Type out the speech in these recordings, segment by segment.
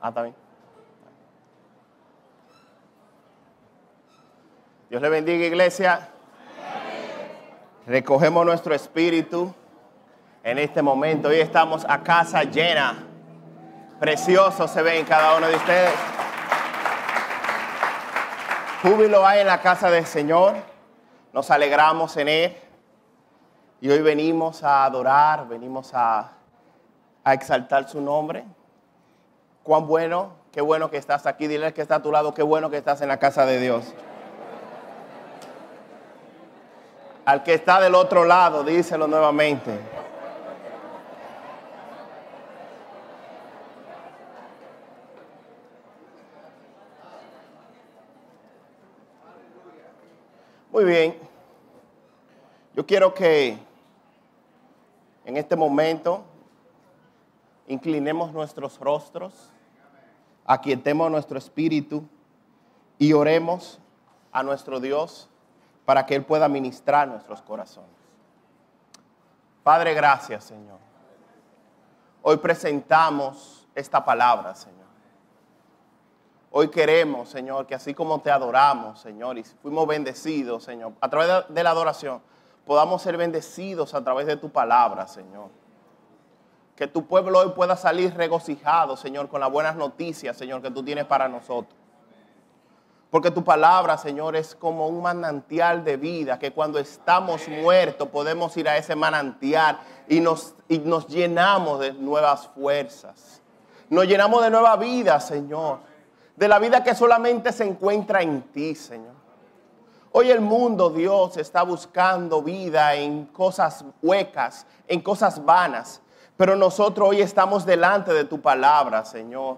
Ah. Dios le bendiga, iglesia. Recogemos nuestro espíritu en este momento. Hoy estamos a casa llena. Precioso se ve en cada uno de ustedes. Júbilo hay en la casa del Señor. Nos alegramos en Él. Y hoy venimos a adorar, venimos a exaltar su nombre. Cuán bueno, qué bueno que estás aquí. Dile que está a tu lado, qué bueno que estás en la casa de Dios. Al que está del otro lado, díselo nuevamente. Muy bien. Yo quiero que en este momento inclinemos nuestros rostros, aquietemos nuestro espíritu y oremos a nuestro Dios para que Él pueda ministrar nuestros corazones. Padre, gracias, Señor. Hoy presentamos esta palabra, Señor. Hoy queremos, Señor, que así como te adoramos, Señor, y fuimos bendecidos, Señor, a través de la adoración, podamos ser bendecidos a través de tu palabra, Señor. Que tu pueblo hoy pueda salir regocijado, Señor, con las buenas noticias, Señor, que tú tienes para nosotros. Porque tu palabra, Señor, es como un manantial de vida, que cuando estamos muertos podemos ir a ese manantial y nos, y nos llenamos de nuevas fuerzas. Nos llenamos de nueva vida, Señor de la vida que solamente se encuentra en ti, Señor. Hoy el mundo, Dios, está buscando vida en cosas huecas, en cosas vanas, pero nosotros hoy estamos delante de tu palabra, Señor.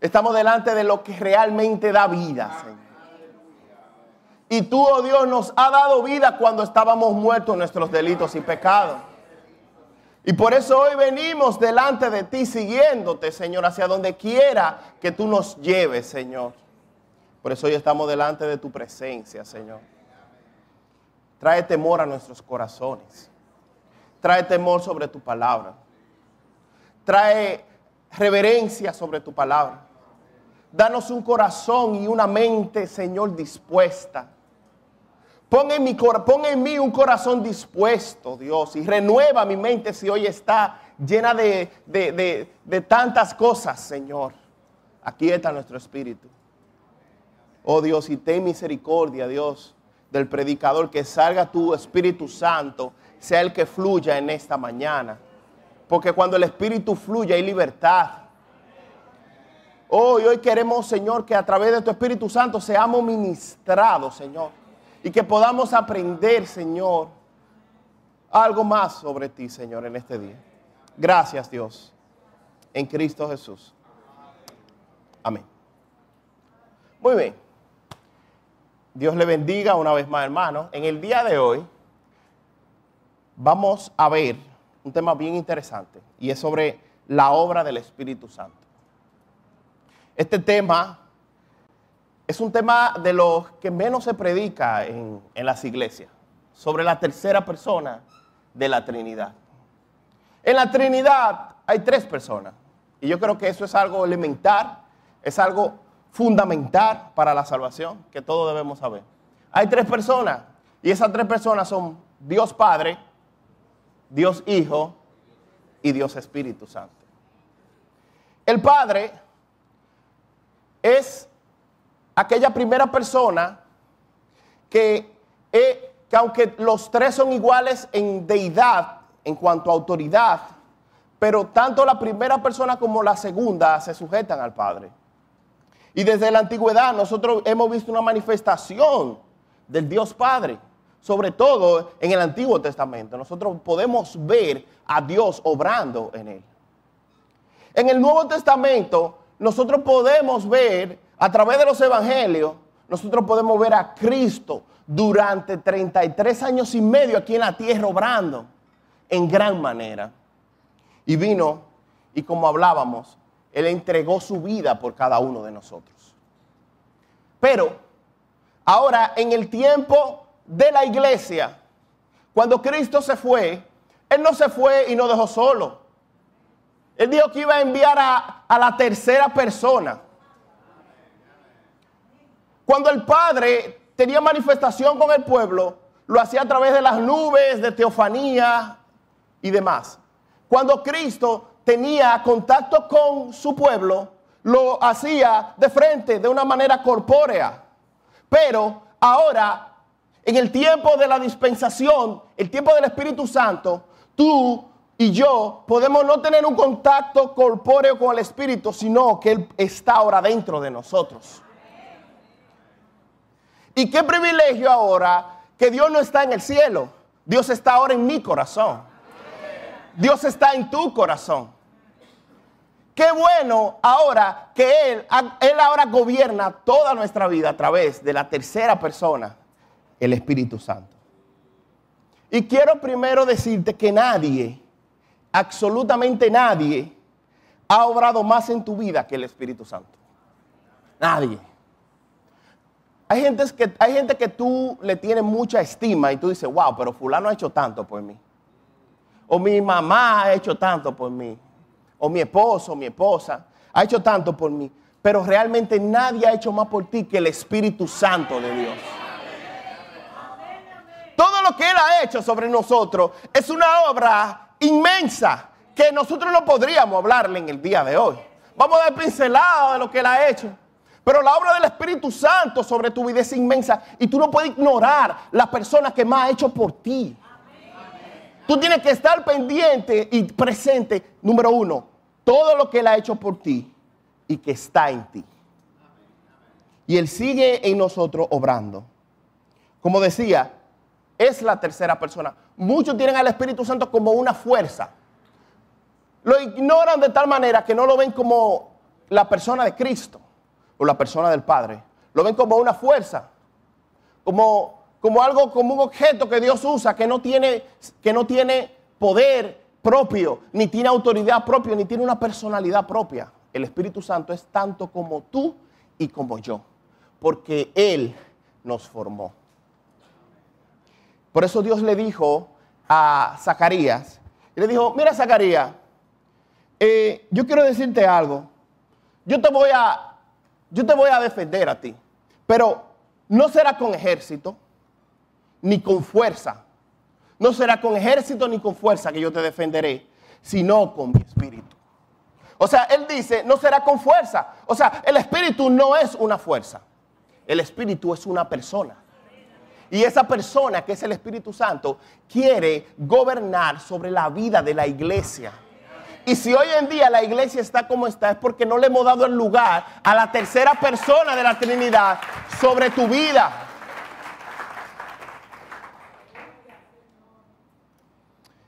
Estamos delante de lo que realmente da vida, Señor. Y tú, oh Dios, nos ha dado vida cuando estábamos muertos en nuestros delitos y pecados. Y por eso hoy venimos delante de ti siguiéndote, Señor, hacia donde quiera que tú nos lleves, Señor. Por eso hoy estamos delante de tu presencia, Señor. Trae temor a nuestros corazones. Trae temor sobre tu palabra. Trae reverencia sobre tu palabra. Danos un corazón y una mente, Señor, dispuesta Pon en, mi, en mí un corazón dispuesto, Dios, y renueva mi mente si hoy está llena de, de tantas cosas, Señor. Aquí está nuestro espíritu. Oh Dios, y ten misericordia, Dios, del predicador, que salga tu Espíritu Santo, sea el que fluya en esta mañana. Porque cuando el Espíritu fluye hay libertad. Hoy, hoy queremos, Señor, que a través de tu Espíritu Santo seamos ministrados, Señor y que podamos aprender, Señor, algo más sobre ti, Señor, en este día. Gracias, Dios, en Cristo Jesús. Amén. Muy bien. Dios le bendiga una vez más, hermano. En el día de hoy vamos a ver un tema bien interesante y es sobre la obra del Espíritu Santo. Este tema es un tema de los que menos se predica en, las iglesias, sobre la tercera persona de la Trinidad. En la Trinidad hay tres personas, y yo creo que eso es algo elemental, es algo fundamental para la salvación, que todos debemos saber. Hay tres personas, y esas tres personas son Dios Padre, Dios Hijo y Dios Espíritu Santo. El Padre es aquella primera persona que, eh, que aunque los tres son iguales en deidad, en cuanto a autoridad, pero tanto la primera persona como la segunda se sujetan al Padre. Y desde la antigüedad nosotros hemos visto una manifestación del Dios Padre, sobre todo en el Antiguo Testamento. Nosotros podemos ver a Dios obrando en él. En el Nuevo Testamento nosotros podemos ver a través de los evangelios, nosotros podemos ver a Cristo durante 33 años y medio aquí en la tierra obrando en gran manera. Y vino, y como hablábamos, Él entregó su vida por cada uno de nosotros. Pero ahora en el tiempo de la iglesia, cuando Cristo se fue, Él no se fue y nos dejó solo. Él dijo que iba a enviar a, a la tercera persona. Cuando el Padre tenía manifestación con el pueblo, lo hacía a través de las nubes, de teofanía y demás. Cuando Cristo tenía contacto con su pueblo, lo hacía de frente, de una manera corpórea. Pero ahora, en el tiempo de la dispensación, el tiempo del Espíritu Santo, tú y yo podemos no tener un contacto corpóreo con el Espíritu, sino que Él está ahora dentro de nosotros. Y qué privilegio ahora que Dios no está en el cielo, Dios está ahora en mi corazón. Dios está en tu corazón. Qué bueno ahora que Él, Él ahora gobierna toda nuestra vida a través de la tercera persona, el Espíritu Santo. Y quiero primero decirte que nadie, absolutamente nadie, ha obrado más en tu vida que el Espíritu Santo. Nadie. Hay gente, que, hay gente que tú le tienes mucha estima y tú dices, wow, pero fulano ha hecho tanto por mí. O mi mamá ha hecho tanto por mí o mi esposo, mi esposa, ha hecho tanto por mí, pero realmente nadie ha hecho más por ti que el Espíritu Santo de Dios. Todo lo que Él ha hecho sobre nosotros es una obra inmensa que nosotros no podríamos hablarle en el día de hoy. Vamos a dar pincelada de lo que Él ha hecho. Pero la obra del Espíritu Santo sobre tu vida es inmensa y tú no puedes ignorar la persona que más ha hecho por ti. Tú tienes que estar pendiente y presente, número uno, todo lo que Él ha hecho por ti y que está en ti. Y Él sigue en nosotros obrando. Como decía, es la tercera persona. Muchos tienen al Espíritu Santo como una fuerza. Lo ignoran de tal manera que no lo ven como la persona de Cristo o la persona del Padre. Lo ven como una fuerza, como como algo, como un objeto que Dios usa, que no tiene, que no tiene poder propio, ni tiene autoridad propia, ni tiene una personalidad propia. El Espíritu Santo es tanto como tú y como yo, porque Él nos formó. Por eso Dios le dijo a Zacarías, le dijo, mira Zacarías, eh, yo quiero decirte algo, yo te voy a, yo te voy a defender a ti, pero no será con ejército, ni con fuerza. No será con ejército ni con fuerza que yo te defenderé, sino con mi espíritu. O sea, él dice, no será con fuerza. O sea, el espíritu no es una fuerza. El espíritu es una persona. Y esa persona, que es el Espíritu Santo, quiere gobernar sobre la vida de la iglesia. Y si hoy en día la iglesia está como está, es porque no le hemos dado el lugar a la tercera persona de la Trinidad sobre tu vida.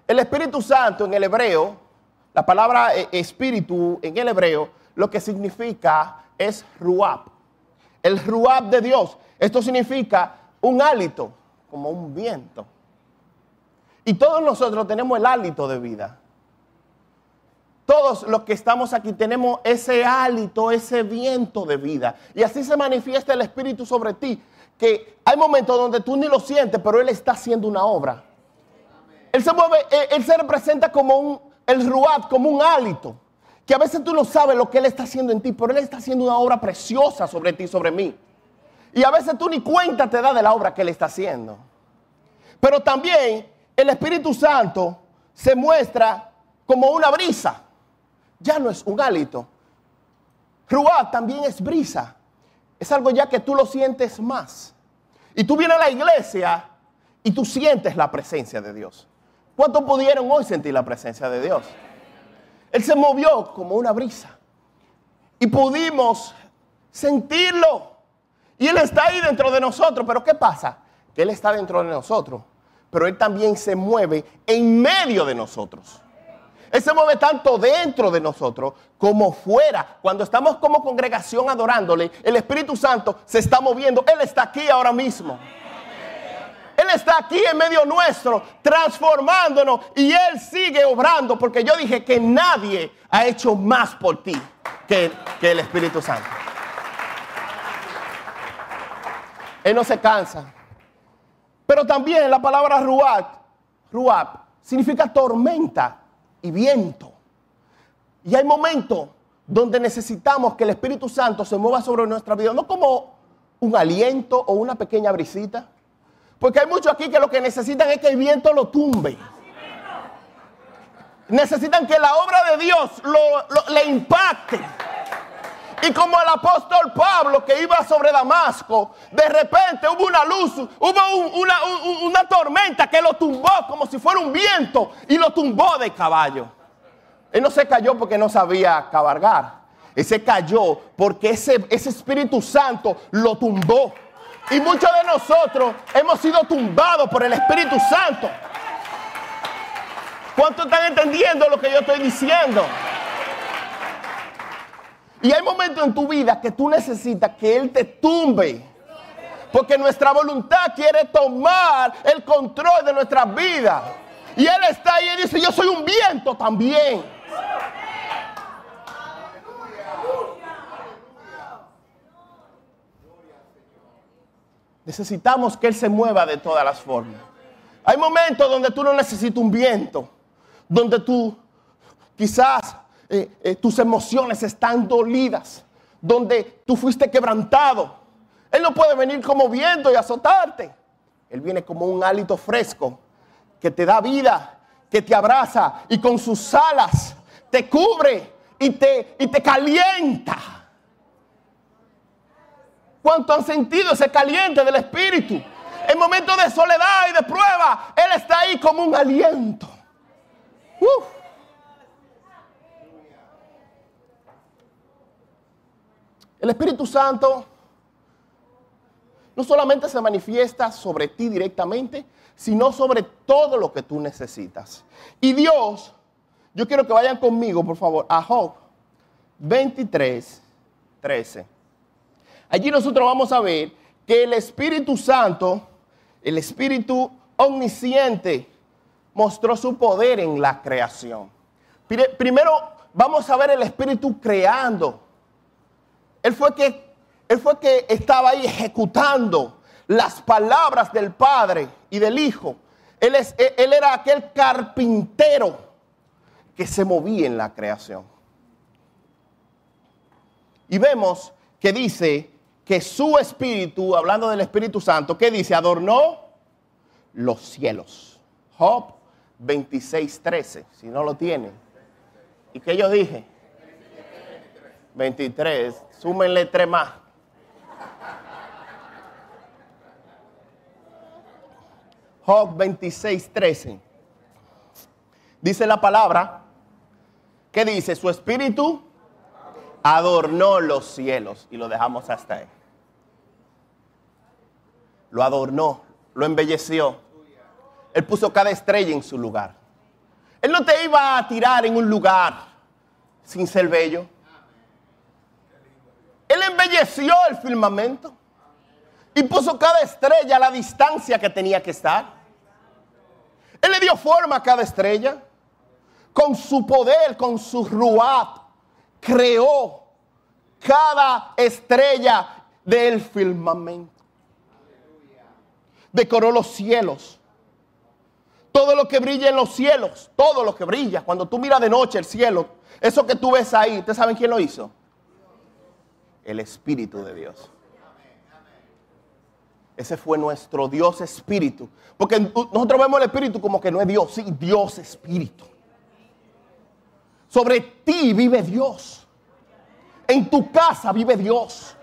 El Espíritu Santo en el hebreo, la palabra eh, espíritu en el hebreo, lo que significa es ruab. El ruab de Dios. Esto significa un hálito, como un viento. Y todos nosotros tenemos el hálito de vida. Todos los que estamos aquí tenemos ese hálito, ese viento de vida. Y así se manifiesta el Espíritu sobre ti. Que hay momentos donde tú ni lo sientes, pero Él está haciendo una obra. Él se mueve, eh, él, se representa como un, el ruat, como un hálito. Que a veces tú no sabes lo que Él está haciendo en ti, pero Él está haciendo una obra preciosa sobre ti, sobre mí. Y a veces tú ni cuenta te da de la obra que Él está haciendo. Pero también el Espíritu Santo se muestra como una brisa. Ya no es un hálito. Ruat también es brisa. Es algo ya que tú lo sientes más. Y tú vienes a la iglesia y tú sientes la presencia de Dios. ¿Cuántos pudieron hoy sentir la presencia de Dios? Él se movió como una brisa. Y pudimos sentirlo. Y Él está ahí dentro de nosotros. Pero ¿qué pasa? Que Él está dentro de nosotros. Pero Él también se mueve en medio de nosotros. Él se mueve tanto dentro de nosotros como fuera. Cuando estamos como congregación adorándole, el Espíritu Santo se está moviendo. Él está aquí ahora mismo. Él está aquí en medio nuestro, transformándonos y Él sigue obrando, porque yo dije que nadie ha hecho más por ti que, el Espíritu Santo. Él no se cansa. Pero también la palabra ruat, significa tormenta y viento. Y hay momentos donde necesitamos que el Espíritu Santo se mueva sobre nuestra vida, no como un aliento o una pequeña brisita. Porque hay muchos aquí que lo que necesitan es que el viento lo tumbe. Necesitan que la obra de Dios le impacte. Y como el apóstol Pablo que iba sobre Damasco, de repente hubo una luz, hubo una, tormenta que lo tumbó como si fuera un viento y lo tumbó de caballo. Él no se cayó porque no sabía cabalgar. Él se cayó porque ese, ese Espíritu Santo lo tumbó. Y muchos de nosotros hemos sido tumbados por el Espíritu Santo. ¿Cuántos están entendiendo lo que yo estoy diciendo? Y hay momentos en tu vida que tú necesitas que Él te tumbe. Porque nuestra voluntad quiere tomar el control de nuestra vida. Y Él está ahí y dice, yo soy un viento también. Necesitamos que Él se mueva de todas las formas. Hay momentos donde tú no necesitas un viento, donde tú quizás eh, eh, tus emociones están dolidas, donde tú fuiste quebrantado. Él no puede venir como viento y azotarte. Él viene como un hálito fresco que te da vida, que te abraza y con sus alas te cubre y te, y te calienta. ¿Cuánto han sentido ese caliente del Espíritu? En momentos de soledad y de prueba, Él está ahí como un aliento. Uf. El Espíritu Santo no solamente se manifiesta sobre ti directamente, sino sobre todo lo que tú necesitas. Y Dios, yo quiero que vayan conmigo, por favor, a Job 23, 13. Allí nosotros vamos a ver que el Espíritu Santo, el Espíritu omnisciente, mostró su poder en la creación. Primero vamos a ver el Espíritu creando él fue que, él fue que estaba ahí ejecutando las palabras del Padre y del Hijo. Él, es, él era aquel carpintero que se movía en la creación. Y vemos que dice que su espíritu, hablando del Espíritu Santo, ¿qué dice? Adornó los cielos. Job 26, 13, si no lo tiene. ¿Y qué yo dije? 23, súmenle tres más. Job 26, 13. Dice la palabra que dice, su espíritu adornó los cielos y lo dejamos hasta ahí. Lo adornó, lo embelleció. Él puso cada estrella en su lugar. Él no te iba a tirar en un lugar sin ser bello. Él embelleció el firmamento y puso cada estrella a la distancia que tenía que estar. Él le dio forma a cada estrella. Con su poder, con su ruat, creó cada estrella del firmamento. Decoró los cielos. Todo lo que brilla en los cielos, todo lo que brilla. Cuando tú miras de noche el cielo, eso que tú ves ahí, ¿ustedes saben quién lo hizo? El Espíritu de Dios. Ese fue nuestro Dios Espíritu. Porque nosotros vemos el Espíritu como que no es Dios, sí, Dios Espíritu. Sobre ti vive Dios. En tu casa vive Dios.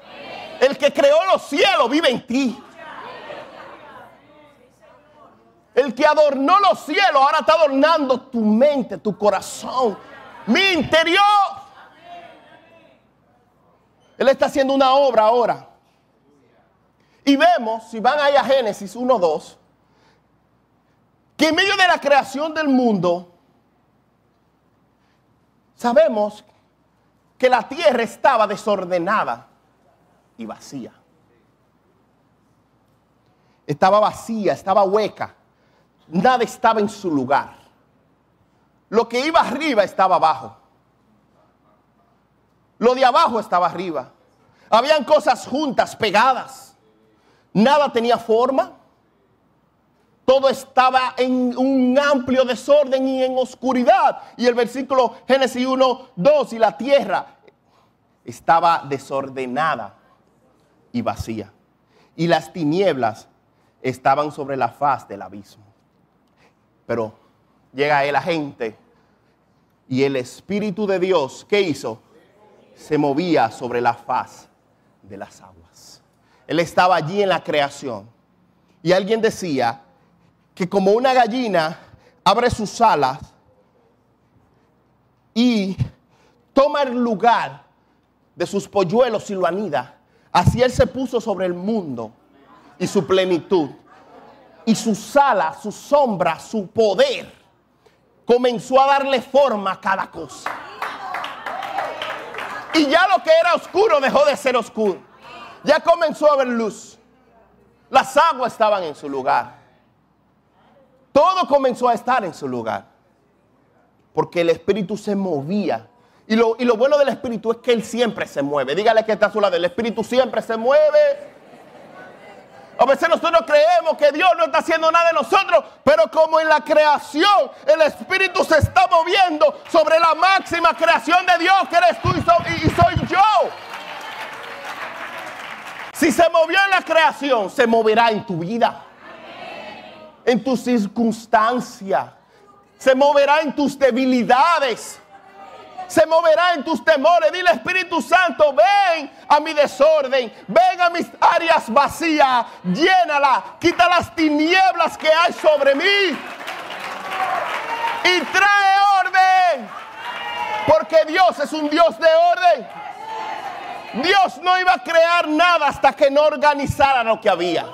El que creó los cielos vive en ti. El que adornó los cielos ahora está adornando tu mente, tu corazón, mi interior. Él está haciendo una obra ahora. Y vemos, si van ahí a Génesis 1.2, que en medio de la creación del mundo, sabemos que la tierra estaba desordenada y vacía. Estaba vacía, estaba hueca. Nada estaba en su lugar. Lo que iba arriba estaba abajo. Lo de abajo estaba arriba. Habían cosas juntas, pegadas. Nada tenía forma. todo estaba en un amplio desorden y en oscuridad. Y el versículo Génesis 1, 2, y la tierra estaba desordenada y vacía. Y las tinieblas estaban sobre la faz del abismo. Pero llega el agente y el Espíritu de Dios, ¿qué hizo? Se movía sobre la faz de las aguas. Él estaba allí en la creación. Y alguien decía, que como una gallina abre sus alas y toma el lugar de sus polluelos y lo anida, así Él se puso sobre el mundo y su plenitud. Y sus alas, su sombra, su poder, comenzó a darle forma a cada cosa. Y ya lo que era oscuro dejó de ser oscuro. Ya comenzó a haber luz. Las aguas estaban en su lugar. Todo comenzó a estar en su lugar. Porque el Espíritu se movía. Y lo, y lo bueno del Espíritu es que Él siempre se mueve. Dígale que está a su lado. El Espíritu siempre se mueve. A veces nosotros creemos que Dios no está haciendo nada de nosotros, pero como en la creación el Espíritu se está moviendo sobre la máxima creación de Dios que eres tú y soy yo. Si se movió en la creación, se moverá en tu vida en tus circunstancias. Se moverá en tus debilidades. Se moverá en tus temores. Dile Espíritu Santo, ven a mi desorden. Ven a mis áreas vacías. Llénala. Quita las tinieblas que hay sobre mí. Y trae orden. Porque Dios es un Dios de orden. Dios no iba a crear nada hasta que no organizara lo que había.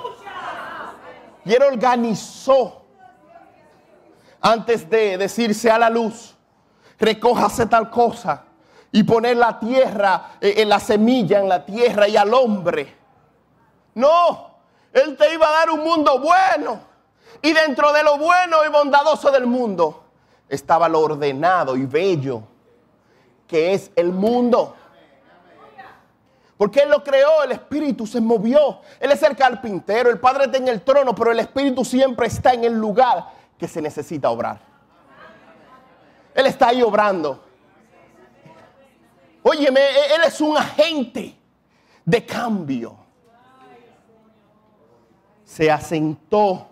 Y él organizó antes de decirse a la luz, recójase tal cosa y poner la tierra, en eh, la semilla en la tierra y al hombre. No, él te iba a dar un mundo bueno. Y dentro de lo bueno y bondadoso del mundo estaba lo ordenado y bello que es el mundo. Porque Él lo creó, el Espíritu se movió. Él es el carpintero, el Padre está en el trono, pero el Espíritu siempre está en el lugar que se necesita obrar. Él está ahí obrando. Óyeme, e-, Él es un agente de cambio. Se asentó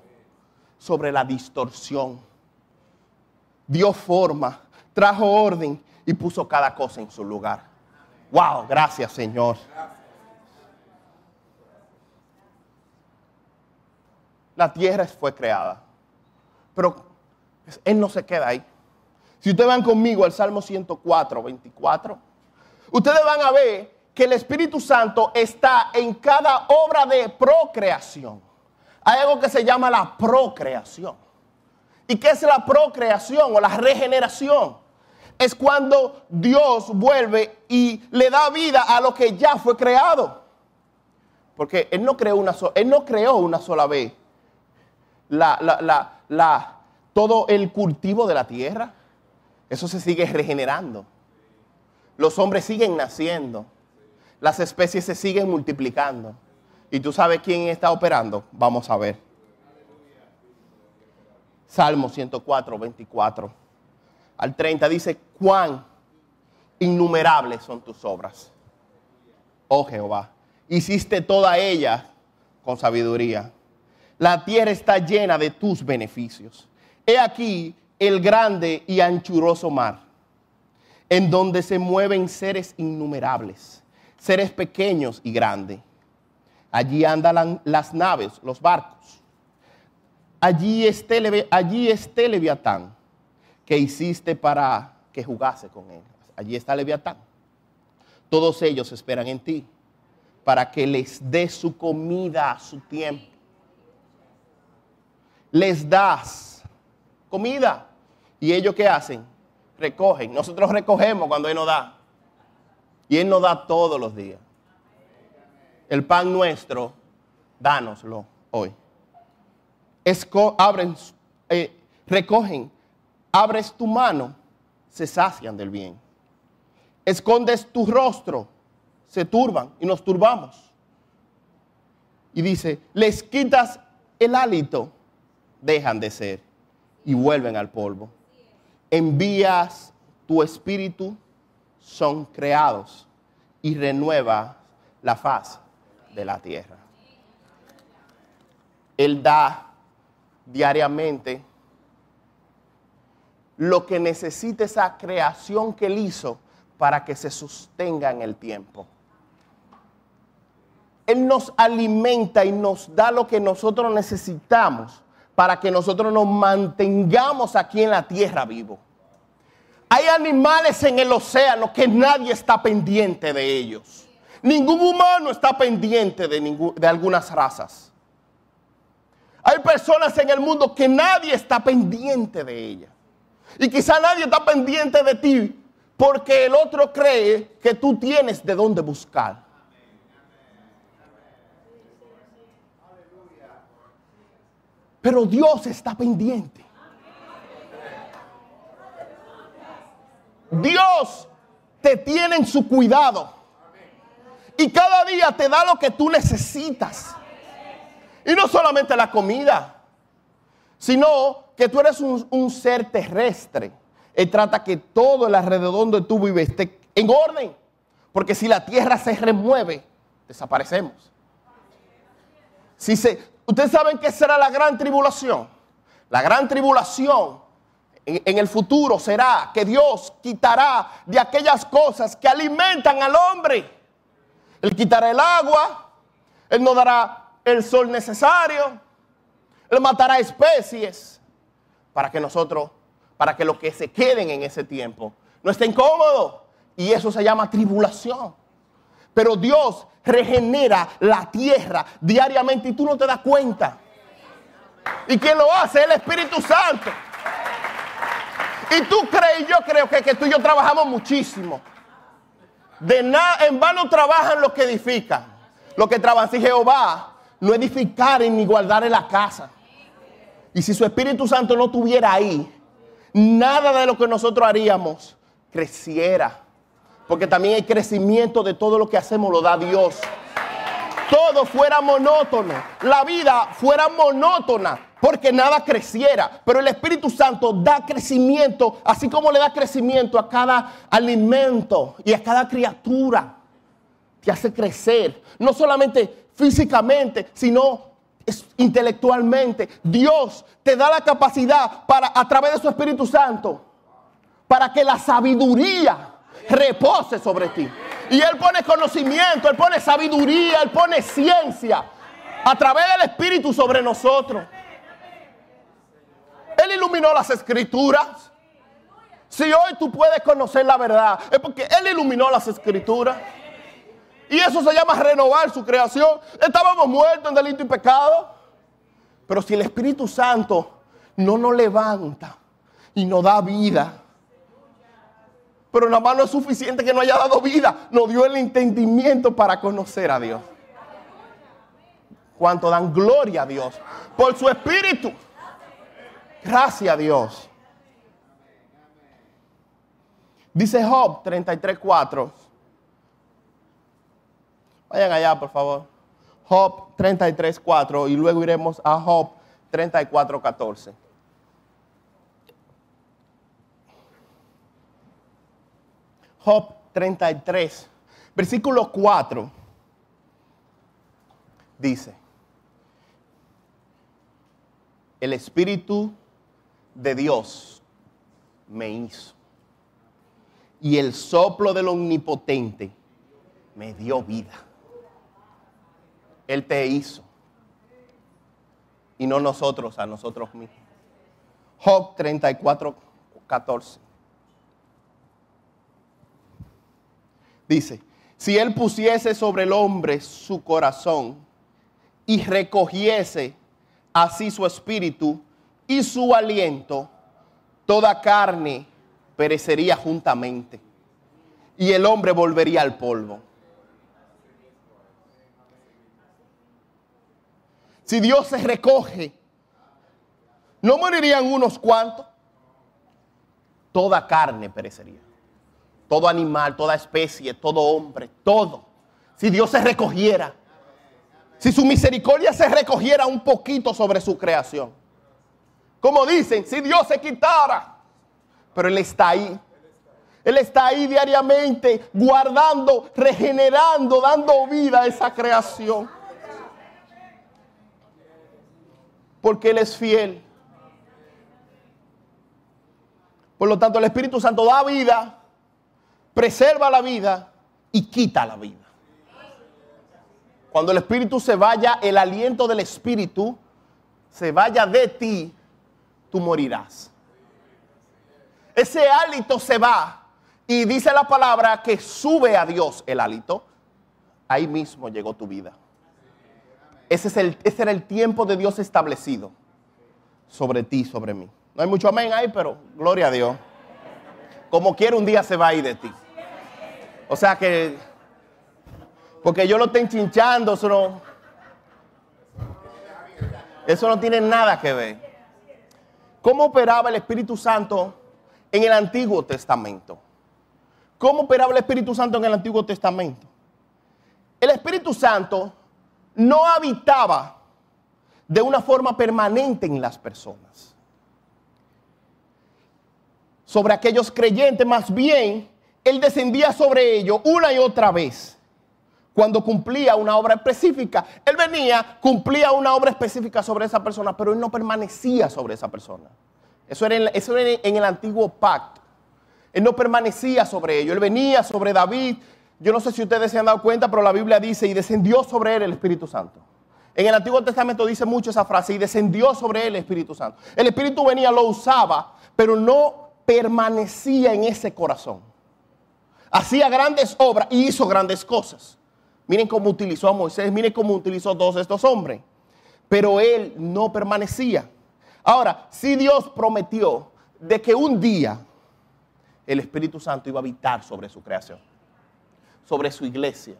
sobre la distorsión. Dio forma, trajo orden y puso cada cosa en su lugar. Wow, gracias Señor. La tierra fue creada, pero Él no se queda ahí. Si ustedes van conmigo al Salmo 104, 24, ustedes van a ver que el Espíritu Santo está en cada obra de procreación. Hay algo que se llama la procreación. ¿Y qué es la procreación o la regeneración? es cuando Dios vuelve y le da vida a lo que ya fue creado. Porque Él no creó una, él no creó una sola vez la, todo el cultivo de la tierra. Eso se sigue regenerando. Los hombres siguen naciendo. Las especies se siguen multiplicando. ¿Y tú sabes quién está operando? Vamos a ver. Salmo 104, 24 al 30 dice, cuán innumerables son tus obras. Oh Jehová, hiciste toda ella con sabiduría. La tierra está llena de tus beneficios. He aquí el grande y anchuroso mar, en donde se mueven seres innumerables, seres pequeños y grandes. Allí andan las naves, los barcos. Allí esté, allí esté Leviatán que hiciste para que jugase con él. Allí está Leviatán. Todos ellos esperan en ti para que les dé su comida a su tiempo. Les das comida. ¿Y ellos qué hacen? Recogen. Nosotros recogemos cuando Él nos da. Y Él nos da todos los días. El pan nuestro, dánoslo hoy. Esco, abren, eh, recogen abres tu mano, se sacian del bien. Escondes tu rostro, se turban y nos turbamos. Y dice, les quitas el hálito, dejan de ser y vuelven al polvo. Envías tu espíritu, son creados y renueva la faz de la tierra. Él da diariamente lo que necesita esa creación que Él hizo para que se sostenga en el tiempo. Él nos alimenta y nos da lo que nosotros necesitamos para que nosotros nos mantengamos aquí en la tierra vivo. Hay animales en el océano que nadie está pendiente de ellos. Ningún humano está pendiente de, de algunas razas. Hay personas en el mundo que nadie está pendiente de ellas. Y quizá nadie está pendiente de ti porque el otro cree que tú tienes de dónde buscar. Pero Dios está pendiente. Dios te tiene en su cuidado. Y cada día te da lo que tú necesitas. Y no solamente la comida, sino que tú eres un, ser terrestre. Él trata que todo el alrededor donde tú vives esté en orden. Porque si la tierra se remueve, desaparecemos. Si se, Ustedes saben qué será la gran tribulación. La gran tribulación en, el futuro será que Dios quitará de aquellas cosas que alimentan al hombre. Él quitará el agua, Él no dará el sol necesario, Él matará especies para que nosotros, para que los que se queden en ese tiempo no estén cómodos. Y eso se llama tribulación. Pero Dios regenera la tierra diariamente y tú no te das cuenta. ¿Y quién lo hace? El Espíritu Santo. Y tú crees, yo creo que, tú y yo trabajamos muchísimo. De nada, en vano trabajan los que edifican. Los que trabajan. Si Jehová no edificar ni guardar en la casa. Y si su Espíritu Santo no estuviera ahí, nada de lo que nosotros haríamos creciera. Porque también el crecimiento de todo lo que hacemos lo da Dios. Todo fuera monótono, la vida fuera monótona, porque nada creciera. Pero el Espíritu Santo da crecimiento, así como le da crecimiento a cada alimento y a cada criatura. Te hace crecer, no solamente físicamente, sino intelectualmente. Dios te da la capacidad para, a través de su Espíritu Santo, para que la sabiduría repose sobre ti. Y Él pone conocimiento, Él pone sabiduría, Él pone ciencia a través del Espíritu sobre nosotros. Él iluminó las escrituras. Si hoy tú puedes conocer la verdad, es porque Él iluminó las escrituras. Y eso se llama renovar su creación. Estábamos muertos en delito y pecado. Pero si el Espíritu Santo no nos levanta y nos da vida, pero nada más no es suficiente que no haya dado vida. Nos dio el entendimiento para conocer a Dios. Cuanto dan gloria a Dios por su espíritu. Gracias a Dios. Dice Job 33.4. Vayan allá, por favor. Job 33.4 y luego iremos a Job 34.14. Job 33, versículo 4, dice, el Espíritu de Dios me hizo y el soplo del Omnipotente me dio vida. Él te hizo y no nosotros a nosotros mismos. Job 34, 14. Dice, si él pusiese sobre el hombre su corazón y recogiese así su espíritu y su aliento, toda carne perecería juntamente y el hombre volvería al polvo. Si Dios se recoge, ¿no morirían unos cuantos? Toda carne perecería todo animal, toda especie, todo hombre, todo. Si Dios se recogiera, si su misericordia se recogiera un poquito sobre su creación, Como dicen, si Dios se quitara. Pero Él está ahí. Él está ahí diariamente guardando, regenerando, dando vida a esa creación. Porque Él es fiel. Por lo tanto, el Espíritu Santo da vida, preserva la vida y quita la vida. Cuando el Espíritu se vaya, el aliento del Espíritu se vaya de ti, tú morirás. Ese hálito se va y dice la palabra que sube a Dios el hálito. Ahí mismo llegó tu vida. Ese, es el, ese era el tiempo de Dios establecido sobre ti, sobre mí. No hay mucho amén ahí, pero gloria a Dios. Como quiera un día se va a ir de ti. O sea que, porque yo lo estoy chinchando, eso no, eso no tiene nada que ver. ¿Cómo operaba el Espíritu Santo en el Antiguo Testamento? ¿Cómo operaba el Espíritu Santo en el Antiguo Testamento? El Espíritu Santo no habitaba de una forma permanente en las personas. Sobre aquellos creyentes, más bien, Él descendía sobre ellos una y otra vez cuando cumplía una obra específica. Él venía, cumplía una obra específica sobre esa persona, pero él no permanecía sobre esa persona. Eso era, en, eso era en el antiguo pacto. Él no permanecía sobre ello. Él venía sobre David. Yo no sé si ustedes se han dado cuenta, pero la Biblia dice, y descendió sobre él el Espíritu Santo. En el Antiguo Testamento dice mucho esa frase, y descendió sobre él el Espíritu Santo. El Espíritu venía, lo usaba, pero no permanecía en ese corazón. Hacía grandes obras y hizo grandes cosas. Miren cómo utilizó a Moisés, miren cómo utilizó a todos estos hombres. Pero él no permanecía. Ahora, si Dios prometió de que un día el Espíritu Santo iba a habitar sobre su creación, sobre su iglesia.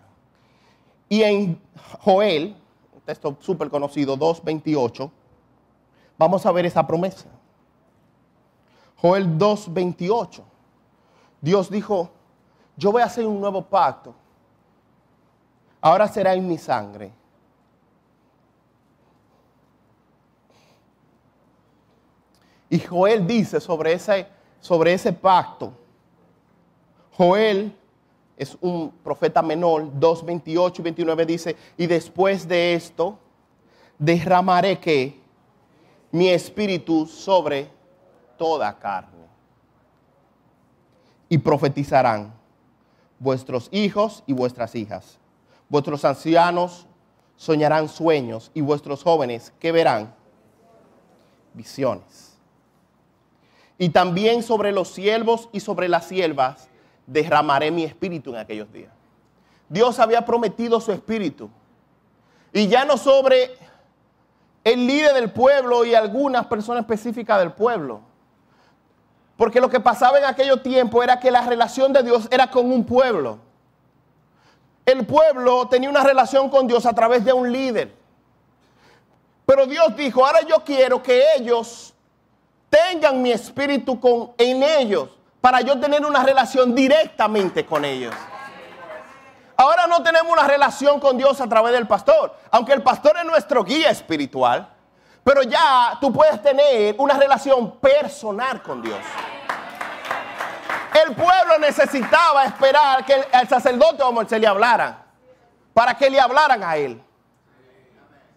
Y en Joel, un texto súper conocido, 2.28, vamos a ver esa promesa. Joel 2.28. Dios dijo, yo voy a hacer un nuevo pacto ahora será en mi sangre. Y Joel dice sobre ese, sobre ese pacto, Joel es un profeta menor, 2, 28 y 29 dice, y después de esto derramaré que mi espíritu sobre toda carne. Y profetizarán vuestros hijos y vuestras hijas Vuestros ancianos soñarán sueños y vuestros jóvenes que verán visiones. Y también sobre los siervos y sobre las siervas derramaré mi espíritu en aquellos días. Dios había prometido su espíritu. Y ya no sobre el líder del pueblo y algunas personas específicas del pueblo. Porque lo que pasaba en aquellos tiempos era que la relación de Dios era con un pueblo el pueblo tenía una relación con Dios a través de un líder. Pero Dios dijo, ahora yo quiero que ellos tengan mi espíritu en ellos para yo tener una relación directamente con ellos. Ahora no tenemos una relación con Dios a través del pastor, aunque el pastor es nuestro guía espiritual, pero ya tú puedes tener una relación personal con Dios. El pueblo necesitaba esperar que el, sacerdote o se le hablara, para que le hablaran a él.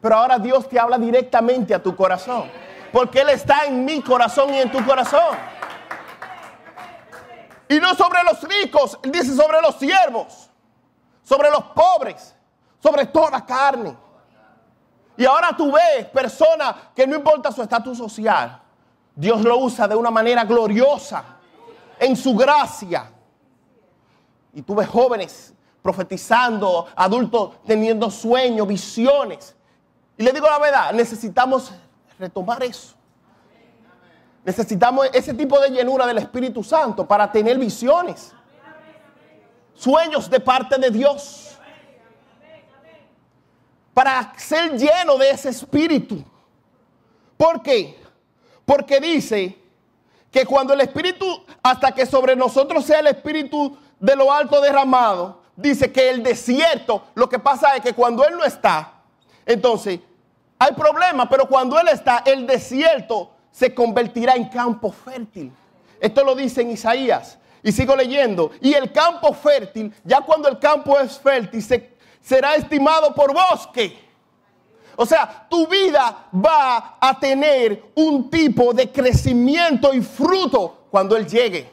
Pero ahora Dios te habla directamente a tu corazón, porque Él está en mi corazón y en tu corazón. Y no sobre los ricos, Él dice sobre los siervos, sobre los pobres, sobre toda carne. Y ahora tú ves personas que no importa su estatus social, Dios lo usa de una manera gloriosa en su gracia. Y tú ves jóvenes profetizando, adultos teniendo sueños, visiones. Y le digo la verdad, necesitamos retomar eso. Necesitamos ese tipo de llenura del Espíritu Santo para tener visiones. Sueños de parte de Dios. Para ser lleno de ese espíritu. ¿Por qué? Porque dice que cuando el Espíritu, hasta que sobre nosotros sea el Espíritu de lo alto derramado, dice que el desierto, lo que pasa es que cuando Él no está, entonces hay problema, pero cuando Él está, el desierto se convertirá en campo fértil. Esto lo dice en Isaías. Y sigo leyendo. Y el campo fértil, ya cuando el campo es fértil, será estimado por bosque. O sea, tu vida va a tener un tipo de crecimiento y fruto cuando Él llegue.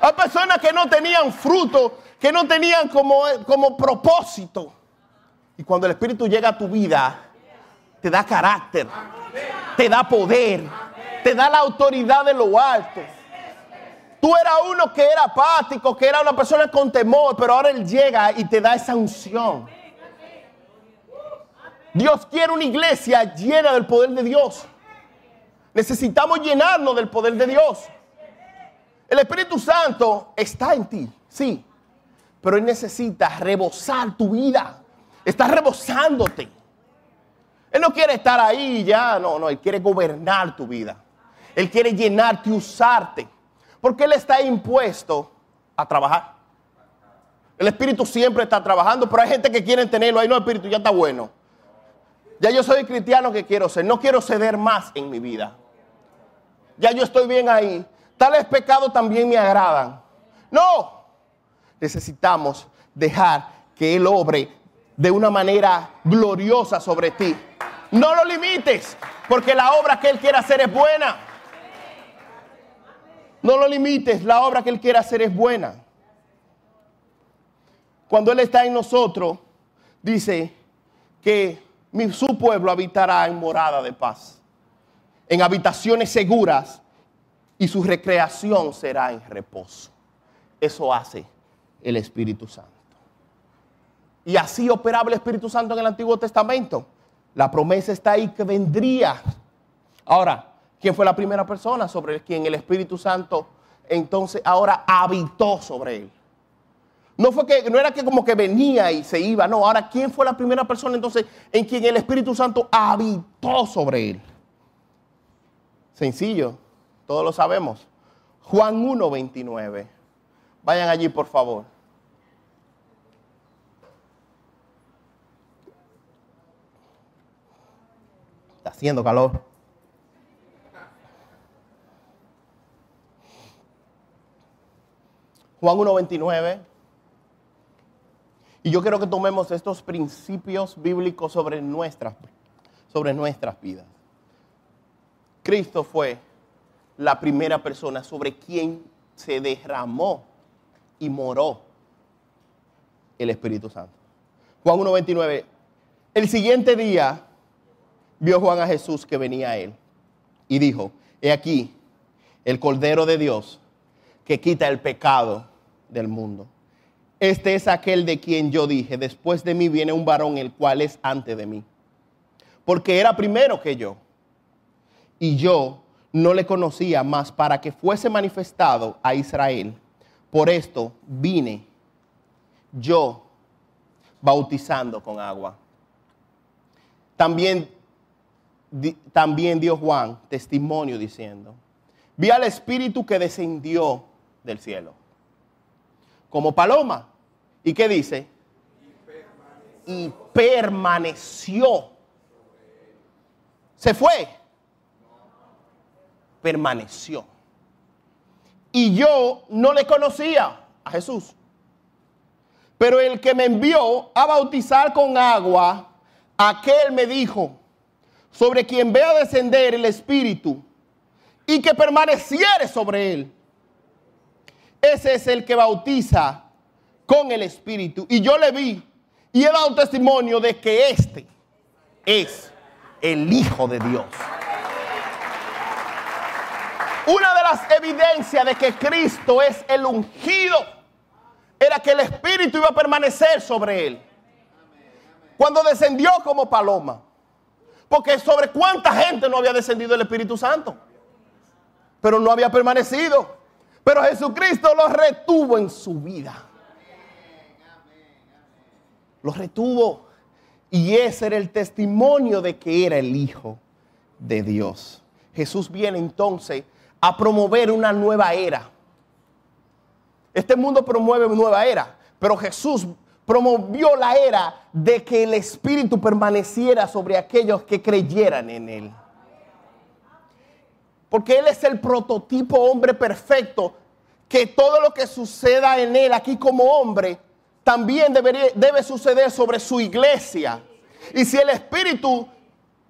Hay personas que no tenían fruto, que no tenían como, como propósito. Y cuando el Espíritu llega a tu vida, te da carácter, te da poder, te da la autoridad de lo alto. Tú eras uno que era apático, que era una persona con temor, pero ahora Él llega y te da esa unción. Dios quiere una iglesia llena del poder de Dios. Necesitamos llenarnos del poder de Dios. El Espíritu Santo está en ti, sí, pero Él necesita rebosar tu vida. Está rebosándote. Él no quiere estar ahí ya, no, no, Él quiere gobernar tu vida. Él quiere llenarte y usarte. Porque Él está impuesto a trabajar. El Espíritu siempre está trabajando, pero hay gente que quiere tenerlo ahí, no, el Espíritu ya está bueno. Ya yo soy cristiano que quiero ser, no quiero ceder más en mi vida. Ya yo estoy bien ahí. Tales pecados también me agradan. No, necesitamos dejar que Él obre de una manera gloriosa sobre ti. No lo limites, porque la obra que Él quiere hacer es buena. No lo limites, la obra que Él quiere hacer es buena. Cuando Él está en nosotros, dice que su pueblo habitará en morada de paz, en habitaciones seguras y su recreación será en reposo. Eso hace el Espíritu Santo. Y así operaba el Espíritu Santo en el Antiguo Testamento. La promesa está ahí que vendría. Ahora, ¿quién fue la primera persona sobre quien el Espíritu Santo entonces ahora habitó sobre él? No fue que no era que como que venía y se iba, no, ahora quién fue la primera persona entonces en quien el Espíritu Santo habitó sobre él. Sencillo, todos lo sabemos. Juan 1:29. Vayan allí, por favor. Está haciendo calor. Juan 1:29. Y yo quiero que tomemos estos principios bíblicos sobre nuestras, sobre nuestras vidas. Cristo fue la primera persona sobre quien se derramó y moró el Espíritu Santo. Juan 1.29. El siguiente día vio Juan a Jesús que venía a él y dijo, he aquí el Cordero de Dios que quita el pecado del mundo. Este es aquel de quien yo dije, después de mí viene un varón el cual es antes de mí, porque era primero que yo. Y yo no le conocía más para que fuese manifestado a Israel. Por esto vine yo bautizando con agua. También, también dio Juan testimonio diciendo, vi al Espíritu que descendió del cielo, como paloma. ¿Y qué dice? Y permaneció. Se fue permaneció. Y yo no le conocía a Jesús. Pero el que me envió a bautizar con agua, aquel me dijo, sobre quien vea descender el Espíritu y que permaneciere sobre él. Ese es el que bautiza con el Espíritu. Y yo le vi y he dado testimonio de que este es el Hijo de Dios. Una de las evidencias de que Cristo es el ungido era que el Espíritu iba a permanecer sobre él. Cuando descendió como paloma. Porque sobre cuánta gente no había descendido el Espíritu Santo. Pero no había permanecido. Pero Jesucristo lo retuvo en su vida. Lo retuvo. Y ese era el testimonio de que era el Hijo de Dios. Jesús viene entonces a promover una nueva era. Este mundo promueve una nueva era, pero Jesús promovió la era de que el Espíritu permaneciera sobre aquellos que creyeran en Él. Porque Él es el prototipo hombre perfecto, que todo lo que suceda en Él aquí como hombre, también debe suceder sobre su iglesia. Y si el Espíritu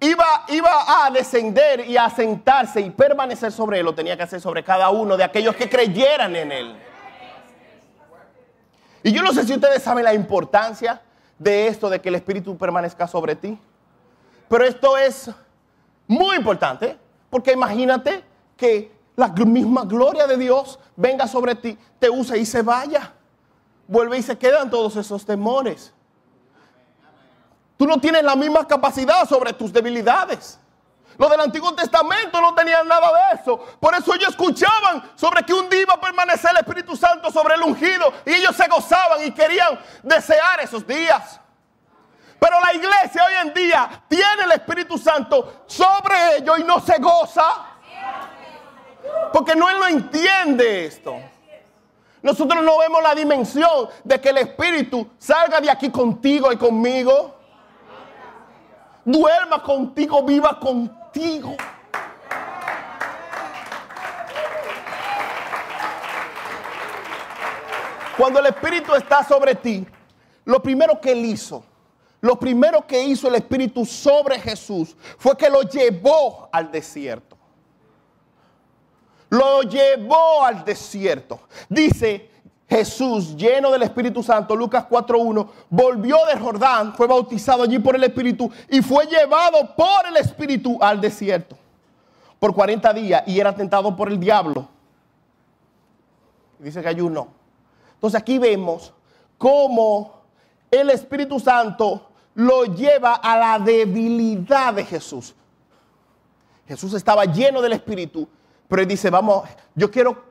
iba, iba a descender y a sentarse y permanecer sobre Él, lo tenía que hacer sobre cada uno de aquellos que creyeran en Él. Y yo no sé si ustedes saben la importancia de esto, de que el Espíritu permanezca sobre ti. Pero esto es muy importante, porque imagínate que la misma gloria de Dios venga sobre ti, te use y se vaya. Vuelve y se quedan todos esos temores. Tú no tienes la misma capacidad sobre tus debilidades. Los del Antiguo Testamento no tenían nada de eso. Por eso ellos escuchaban sobre que un día iba a permanecer el Espíritu Santo sobre el ungido. Y ellos se gozaban y querían desear esos días. Pero la iglesia hoy en día tiene el Espíritu Santo sobre ellos y no se goza. Porque no él no entiende esto. Nosotros no vemos la dimensión de que el Espíritu salga de aquí contigo y conmigo. Duerma contigo, viva contigo. Cuando el Espíritu está sobre ti, lo primero que él hizo lo primero que hizo el Espíritu sobre Jesús fue que lo llevó al desierto. Lo llevó al desierto. Dice Jesús, lleno del Espíritu Santo, Lucas 4.1, volvió de Jordán, fue bautizado allí por el Espíritu y fue llevado por el Espíritu al desierto por 40 días y era tentado por el diablo. Dice que ayuno. Entonces aquí vemos cómo el Espíritu Santo lo lleva a la debilidad de Jesús. Jesús estaba lleno del Espíritu, pero él dice, vamos, yo quiero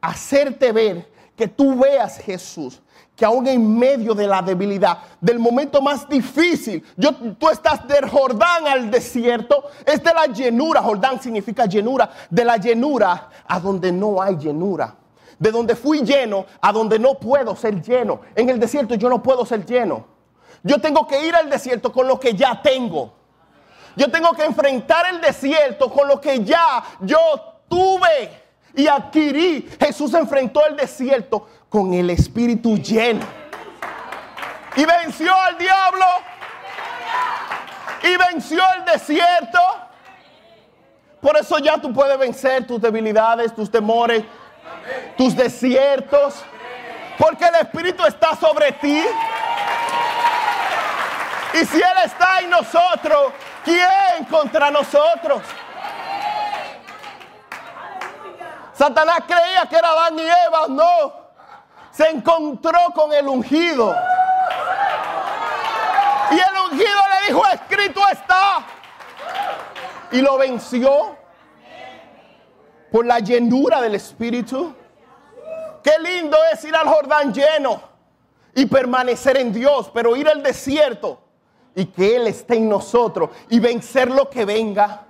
hacerte ver que tú veas Jesús, que aún en medio de la debilidad, del momento más difícil, yo, tú estás del Jordán al desierto, es de la llenura, Jordán significa llenura, de la llenura a donde no hay llenura de donde fui lleno a donde no puedo ser lleno. En el desierto yo no puedo ser lleno. Yo tengo que ir al desierto con lo que ya tengo. Yo tengo que enfrentar el desierto con lo que ya yo tuve y adquirí. Jesús enfrentó el desierto con el Espíritu lleno. Y venció al diablo. Y venció el desierto. Por eso ya tú puedes vencer tus debilidades, tus temores, tus desiertos. Porque el Espíritu está sobre ti. Y si Él está en nosotros, ¿quién contra nosotros? Satanás creía que era Adán y Eva, no. Se encontró con el ungido. Y el ungido le dijo, escrito está. Y lo venció por la llenura del Espíritu. Qué lindo es ir al Jordán lleno y permanecer en Dios, pero ir al desierto y que Él esté en nosotros y vencer lo que venga.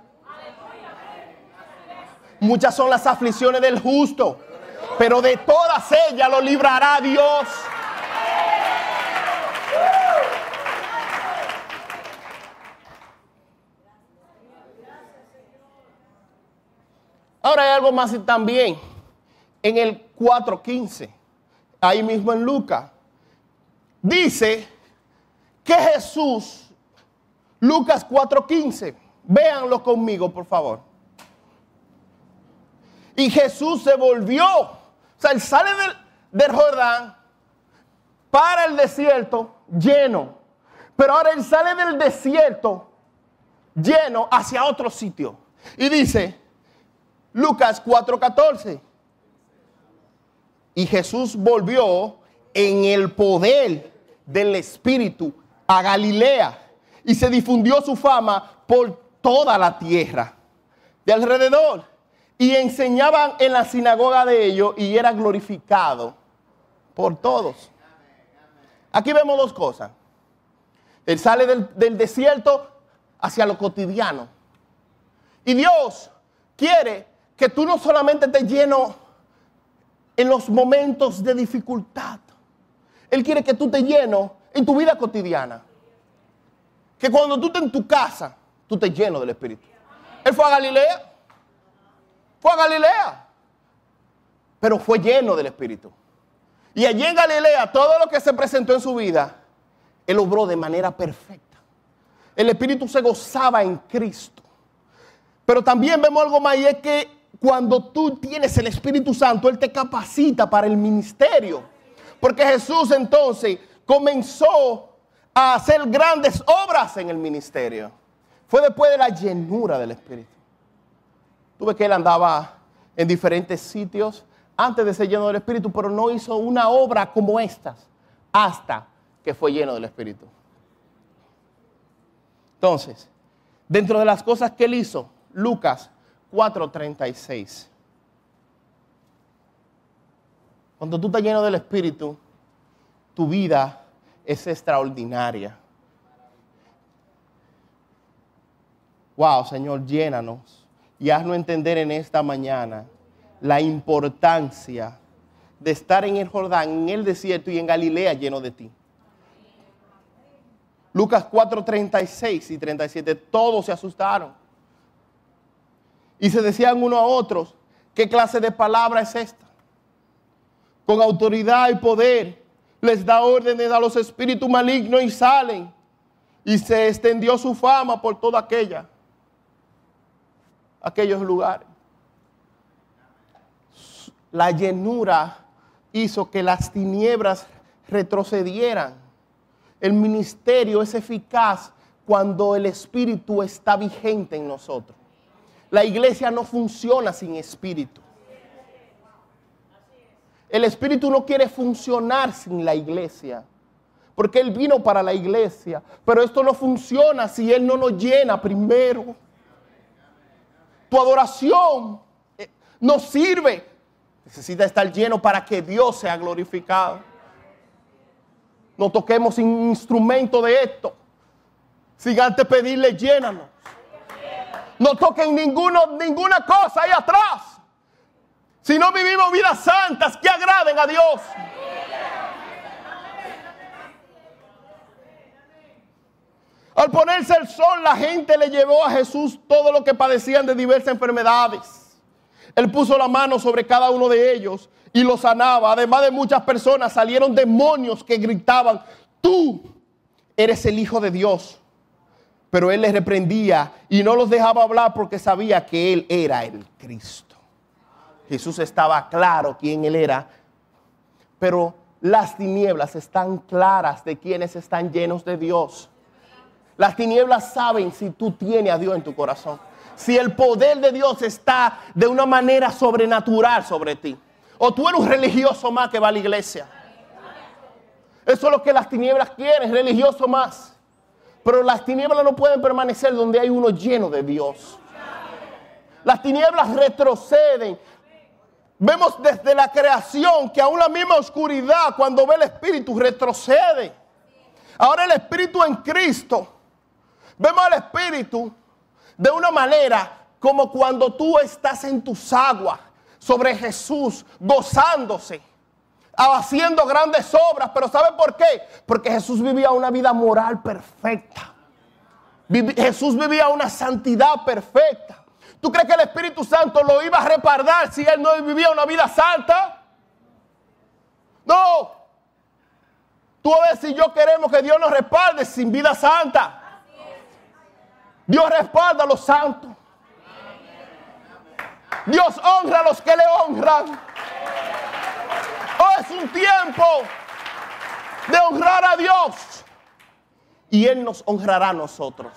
Muchas son las aflicciones del justo, pero de todas ellas lo librará Dios. Ahora hay algo más también. En el 4.15, ahí mismo en Lucas, dice que Jesús, Lucas 4:15, véanlo conmigo por favor. Y Jesús se volvió, o sea, él sale del, del Jordán para el desierto lleno, pero ahora él sale del desierto lleno hacia otro sitio. Y dice, Lucas 4:14, y Jesús volvió en el poder del Espíritu a Galilea y se difundió su fama por toda la tierra de alrededor. Y enseñaban en la sinagoga de ellos y era glorificado por todos. Aquí vemos dos cosas. Él sale del, del desierto hacia lo cotidiano. Y Dios quiere que tú no solamente te lleno en los momentos de dificultad. Él quiere que tú te lleno en tu vida cotidiana. Que cuando tú estés en tu casa, tú te lleno del Espíritu. Él fue a Galilea Fue a Galilea. Pero fue lleno del Espíritu. Y allí en Galilea, todo lo que se presentó en su vida, él obró de manera perfecta. El Espíritu se gozaba en Cristo. Pero también vemos algo más y es que cuando tú tienes el Espíritu Santo, Él te capacita para el ministerio. Porque Jesús entonces comenzó a hacer grandes obras en el ministerio. Fue después de la llenura del Espíritu. Tuve que Él andaba en diferentes sitios antes de ser lleno del Espíritu, pero no hizo una obra como estas hasta que fue lleno del Espíritu. Entonces, dentro de las cosas que Él hizo, Lucas 4:36. Cuando tú estás lleno del Espíritu, tu vida es extraordinaria. Wow, Señor, llénanos y haznos entender en esta mañana la importancia de estar en el Jordán, en el desierto y en Galilea lleno de ti. Lucas 4:36 y 37, todos se asustaron. Y se decían uno a otros, ¿qué clase de palabra es esta? Con autoridad y poder les da órdenes a los espíritus malignos y salen. Y se extendió su fama por toda aquella, aquellos lugares. La llenura hizo que las tinieblas retrocedieran. El ministerio es eficaz cuando el espíritu está vigente en nosotros. La iglesia no funciona sin espíritu. El espíritu no quiere funcionar sin la iglesia. Porque Él vino para la iglesia. Pero esto no funciona si Él no nos llena primero. Tu adoración eh, no sirve. Necesita estar lleno para que Dios sea glorificado. No toquemos instrumento de esto. Sin antes pedirle, llénanos. No toquen ninguno, ninguna cosa ahí atrás. Si no vivimos vidas santas que agraden a Dios. Al ponerse el sol, la gente le llevó a Jesús todo lo que padecían de diversas enfermedades. Él puso la mano sobre cada uno de ellos y los sanaba. Además de muchas personas, salieron demonios que gritaban, tú eres el Hijo de Dios. Pero él les reprendía y no los dejaba hablar porque sabía que él era el Cristo. Jesús estaba claro quién él era, pero las tinieblas están claras de quienes están llenos de Dios. Las tinieblas saben si tú tienes a Dios en tu corazón. Si el poder de Dios está de una manera sobrenatural sobre ti. O tú eres un religioso más que va a la iglesia. Eso es lo que las tinieblas quieren, religioso más. Pero las tinieblas no pueden permanecer donde hay uno lleno de Dios. Las tinieblas retroceden. Vemos desde la creación que aún la misma oscuridad, cuando ve el Espíritu, retrocede. Ahora el Espíritu en Cristo. Vemos al Espíritu de una manera como cuando tú estás en tus aguas sobre Jesús, gozándose haciendo grandes obras. Pero ¿sabe por qué? Porque Jesús vivía una vida moral perfecta. Jesús vivía una santidad perfecta. ¿Tú crees que el Espíritu Santo lo iba a repardar si él no vivía una vida santa? No. Tú a ver si yo queremos que Dios nos respalde sin vida santa. Dios respalda a los santos. Dios honra a los que le honran es un tiempo de honrar a Dios. Y Él nos honrará a nosotros.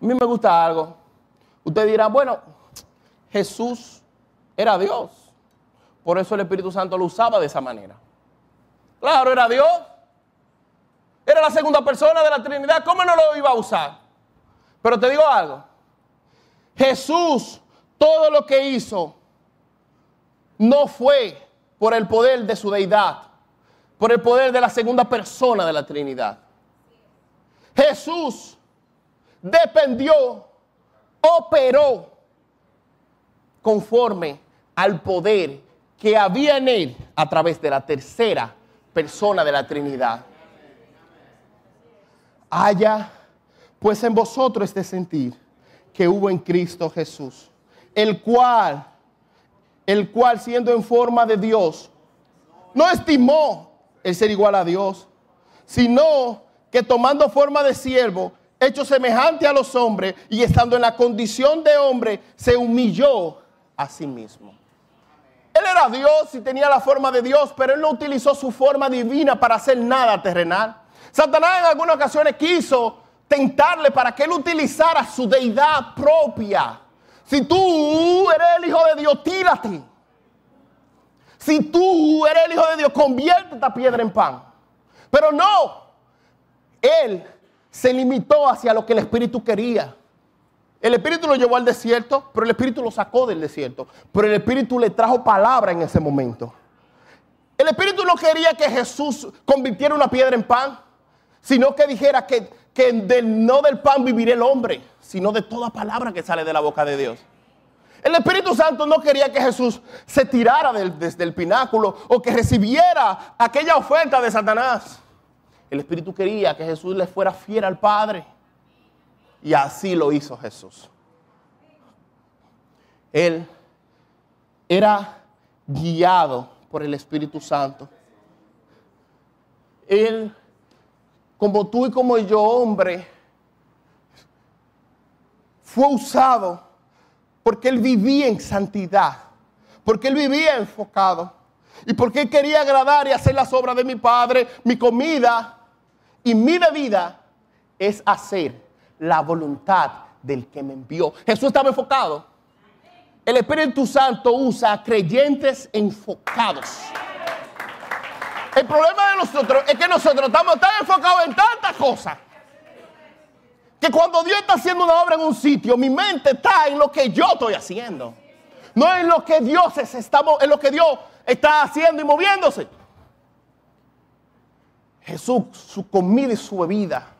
A mí me gusta algo. Usted dirá, bueno, Jesús era Dios. Por eso el Espíritu Santo lo usaba de esa manera. Claro, era Dios. Era la segunda persona de la Trinidad. ¿Cómo no lo iba a usar? Pero te digo algo. Jesús, todo lo que hizo, no fue por el poder de su deidad, por el poder de la segunda persona de la Trinidad. Jesús dependió, operó conforme al poder que había en él a través de la tercera persona de la Trinidad. Haya pues en vosotros este sentir que hubo en Cristo Jesús, el cual, el cual siendo en forma de Dios, no estimó el ser igual a Dios, sino que tomando forma de siervo, hecho semejante a los hombres y estando en la condición de hombre, se humilló a sí mismo. Él era Dios y tenía la forma de Dios, pero él no utilizó su forma divina para hacer nada terrenal. Satanás en algunas ocasiones quiso tentarle para que él utilizara su deidad propia. Si tú eres el hijo de Dios, tírate. Si tú eres el hijo de Dios, convierte esta piedra en pan. Pero no, él se limitó hacia lo que el Espíritu quería. El Espíritu lo llevó al desierto, pero el Espíritu lo sacó del desierto. Pero el Espíritu le trajo palabra en ese momento. El Espíritu no quería que Jesús convirtiera una piedra en pan, sino que dijera que, que no del pan vivirá el hombre, sino de toda palabra que sale de la boca de Dios. El Espíritu Santo no quería que Jesús se tirara desde el pináculo o que recibiera aquella oferta de Satanás. El Espíritu quería que Jesús le fuera fiel al Padre. Y así lo hizo Jesús. Él era guiado por el Espíritu Santo. Él, como tú y como yo, hombre, fue usado porque él vivía en santidad, porque él vivía enfocado y porque él quería agradar y hacer las obras de mi Padre. Mi comida y mi bebida es hacer la voluntad del que me envió. Jesús estaba enfocado. El Espíritu Santo usa creyentes enfocados. El problema de nosotros es que nosotros estamos tan enfocados en tantas cosas que cuando Dios está haciendo una obra en un sitio, mi mente está en lo que yo estoy haciendo. No en lo que Dios es, estamos, en lo que Dios está haciendo y moviéndose. Jesús, su comida y su bebida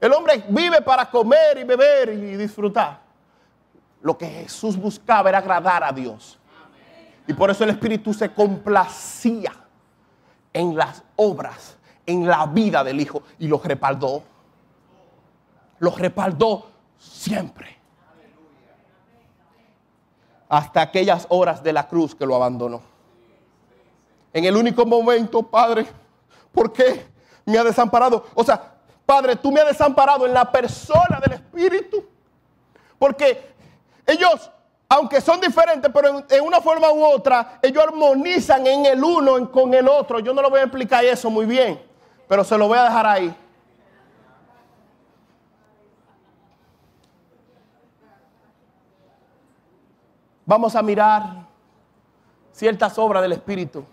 el hombre vive para comer y beber y disfrutar. Lo que Jesús buscaba era agradar a Dios. Y por eso el Espíritu se complacía en las obras, en la vida del Hijo y los respaldó. Los respaldó siempre. Hasta aquellas horas de la cruz que lo abandonó. En el único momento, Padre, ¿por qué me ha desamparado? O sea, Padre, tú me has desamparado en la persona del Espíritu. Porque ellos, aunque son diferentes, pero en, una forma u otra, ellos armonizan en el uno con el otro. Yo no lo voy a explicar eso muy bien, pero se lo voy a dejar ahí. Vamos a mirar ciertas obras del Espíritu.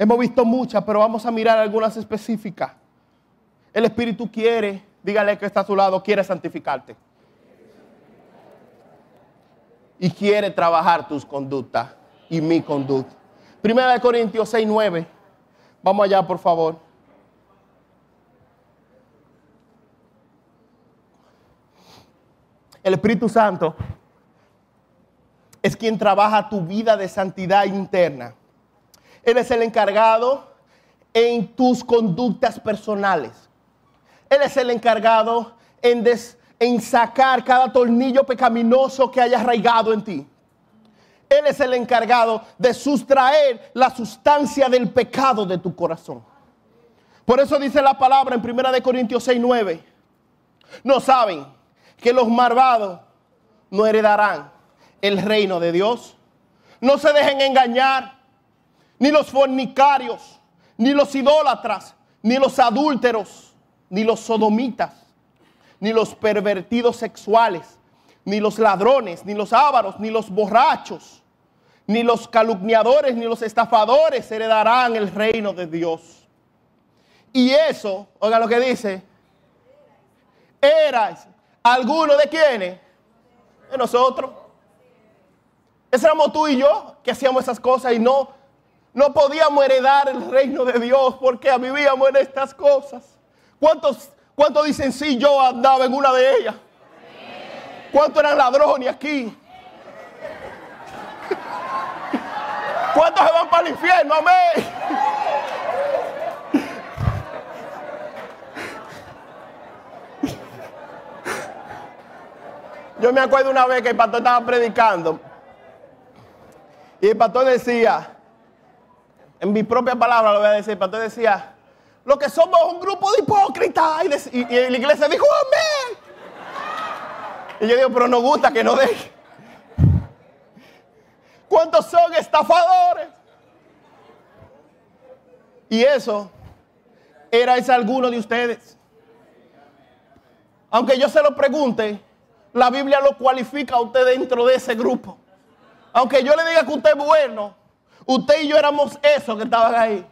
Hemos visto muchas, pero vamos a mirar algunas específicas. El Espíritu quiere, dígale que está a su lado, quiere santificarte. Y quiere trabajar tus conductas y mi conducta. Primera de Corintios 6, 9. Vamos allá, por favor. El Espíritu Santo es quien trabaja tu vida de santidad interna. Él es el encargado en tus conductas personales. Él es el encargado en, sacar cada tornillo pecaminoso que haya arraigado en ti. Él es el encargado de sustraer la sustancia del pecado de tu corazón. Por eso dice la palabra en 1 Corintios 6, 9. No saben que los malvados no heredarán el reino de Dios. No se dejen engañar, ni los fornicarios, ni los idólatras, ni los adúlteros ni los sodomitas, ni los pervertidos sexuales, ni los ladrones, ni los ávaros, ni los borrachos, ni los calumniadores, ni los estafadores heredarán el reino de Dios. Y eso, oiga lo que dice, era alguno de quienes, de nosotros. Éramos tú y yo que hacíamos esas cosas y no, no podíamos heredar el reino de Dios porque vivíamos en estas cosas. ¿Cuántos, ¿Cuántos dicen sí, yo andaba en una de ellas? ¿Cuántos eran ladrones aquí? ¿Cuántos se van para el infierno? Amén. Yo me acuerdo una vez que el pastor estaba predicando y el pastor decía, en mi propia palabra lo voy a decir, el pastor decía, lo que somos un grupo de hipócritas. Y, y, la iglesia dijo, amén. Y yo digo, pero nos gusta que no deje. ¿Cuántos son estafadores? Y eso era ese alguno de ustedes. Aunque yo se lo pregunte, la Biblia lo cualifica a usted dentro de ese grupo. Aunque yo le diga que usted es bueno, usted y yo éramos esos que estaban ahí.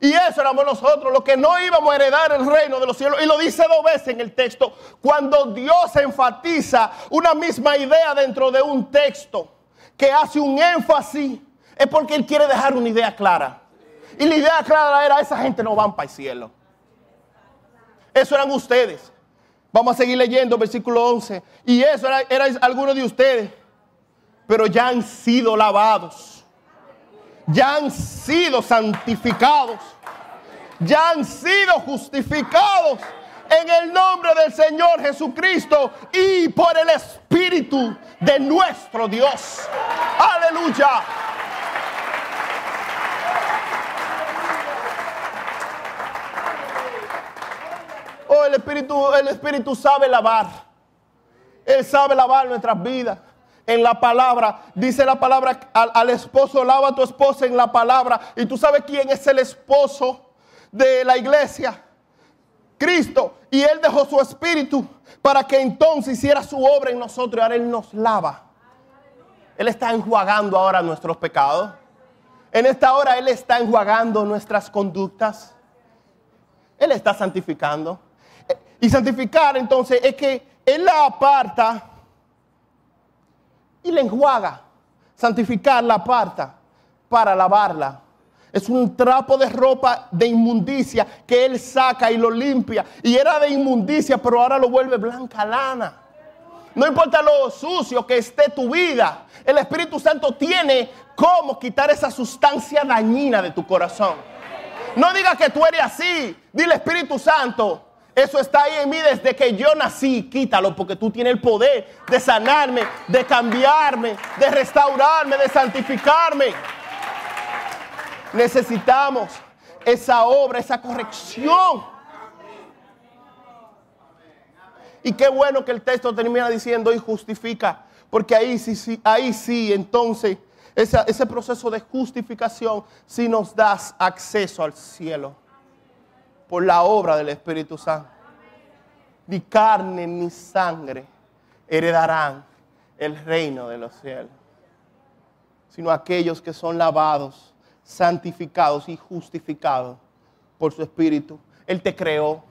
Y eso éramos nosotros, los que no íbamos a heredar el reino de los cielos. Y lo dice dos veces en el texto. Cuando Dios enfatiza una misma idea dentro de un texto que hace un énfasis, es porque Él quiere dejar una idea clara. Y la idea clara era, esa gente no van para el cielo. Eso eran ustedes. Vamos a seguir leyendo versículo 11. Y eso era, era algunos de ustedes. Pero ya han sido lavados ya han sido santificados, ya han sido justificados en el nombre del Señor Jesucristo y por el Espíritu de nuestro Dios. Aleluya. Oh, el Espíritu, el Espíritu sabe lavar. Él sabe lavar nuestras vidas en la palabra. Dice la palabra al, esposo, lava tu esposa en la palabra. Y tú sabes quién es el esposo de la iglesia. Cristo. Y Él dejó su espíritu para que entonces hiciera su obra en nosotros. Y ahora Él nos lava. Él está enjuagando ahora nuestros pecados. En esta hora Él está enjuagando nuestras conductas. Él está santificando. Y santificar entonces es que Él la aparta y la enjuaga. Santificar la aparta para lavarla. Es un trapo de ropa de inmundicia que él saca y lo limpia. Y era de inmundicia, pero ahora lo vuelve blanca lana. No importa lo sucio que esté tu vida, el Espíritu Santo tiene cómo quitar esa sustancia dañina de tu corazón. No digas que tú eres así. Dile Espíritu Santo, eso está ahí en mí desde que yo nací. Quítalo porque tú tienes el poder de sanarme, de cambiarme, de restaurarme, de santificarme. Necesitamos esa obra, esa corrección. Y qué bueno que el texto termina diciendo y justifica, porque ahí sí, sí ahí sí, entonces ese, ese proceso de justificación sí nos das acceso al cielo por la obra del Espíritu Santo. Ni carne ni sangre heredarán el reino de los cielos, sino aquellos que son lavados, santificados y justificados por su Espíritu. Él te creó,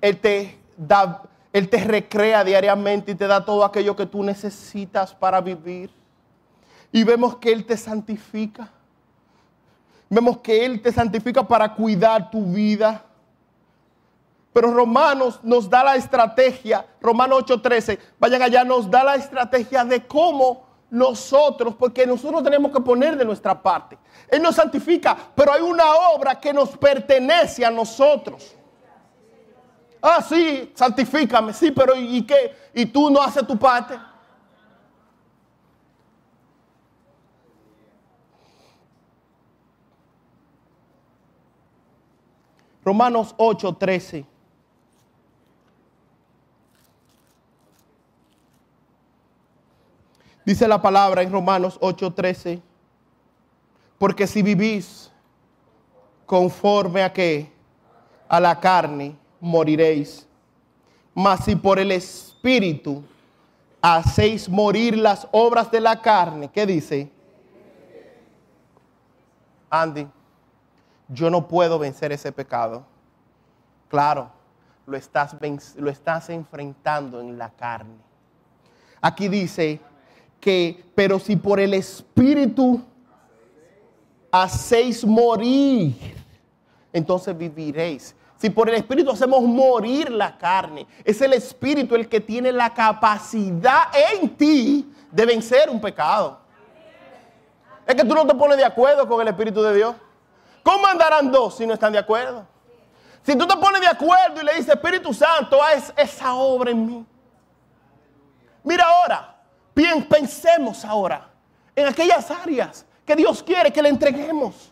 Él te da, Él te recrea diariamente y te da todo aquello que tú necesitas para vivir. Y vemos que Él te santifica Vemos que Él te santifica para cuidar tu vida. Pero Romanos nos da la estrategia, Romanos 8:13, vayan allá, nos da la estrategia de cómo nosotros, porque nosotros tenemos que poner de nuestra parte. Él nos santifica, pero hay una obra que nos pertenece a nosotros. Ah, sí, santifícame, sí, pero ¿y qué? ¿Y tú no haces tu parte? Romanos 8, 13. Dice la palabra en Romanos 8, 13. Porque si vivís conforme a qué? A la carne, moriréis. Mas si por el Espíritu hacéis morir las obras de la carne, ¿qué dice? Andy yo no puedo vencer ese pecado. Claro, lo estás, lo estás enfrentando en la carne. Aquí dice que, pero si por el Espíritu hacéis morir, entonces viviréis. Si por el Espíritu hacemos morir la carne, es el Espíritu el que tiene la capacidad en ti de vencer un pecado. Es que tú no te pones de acuerdo con el Espíritu de Dios. ¿Cómo andarán dos si no están de acuerdo? Si tú te pones de acuerdo y le dices, Espíritu Santo, haz esa obra en mí. Mira ahora, bien, pensemos ahora en aquellas áreas que Dios quiere que le entreguemos.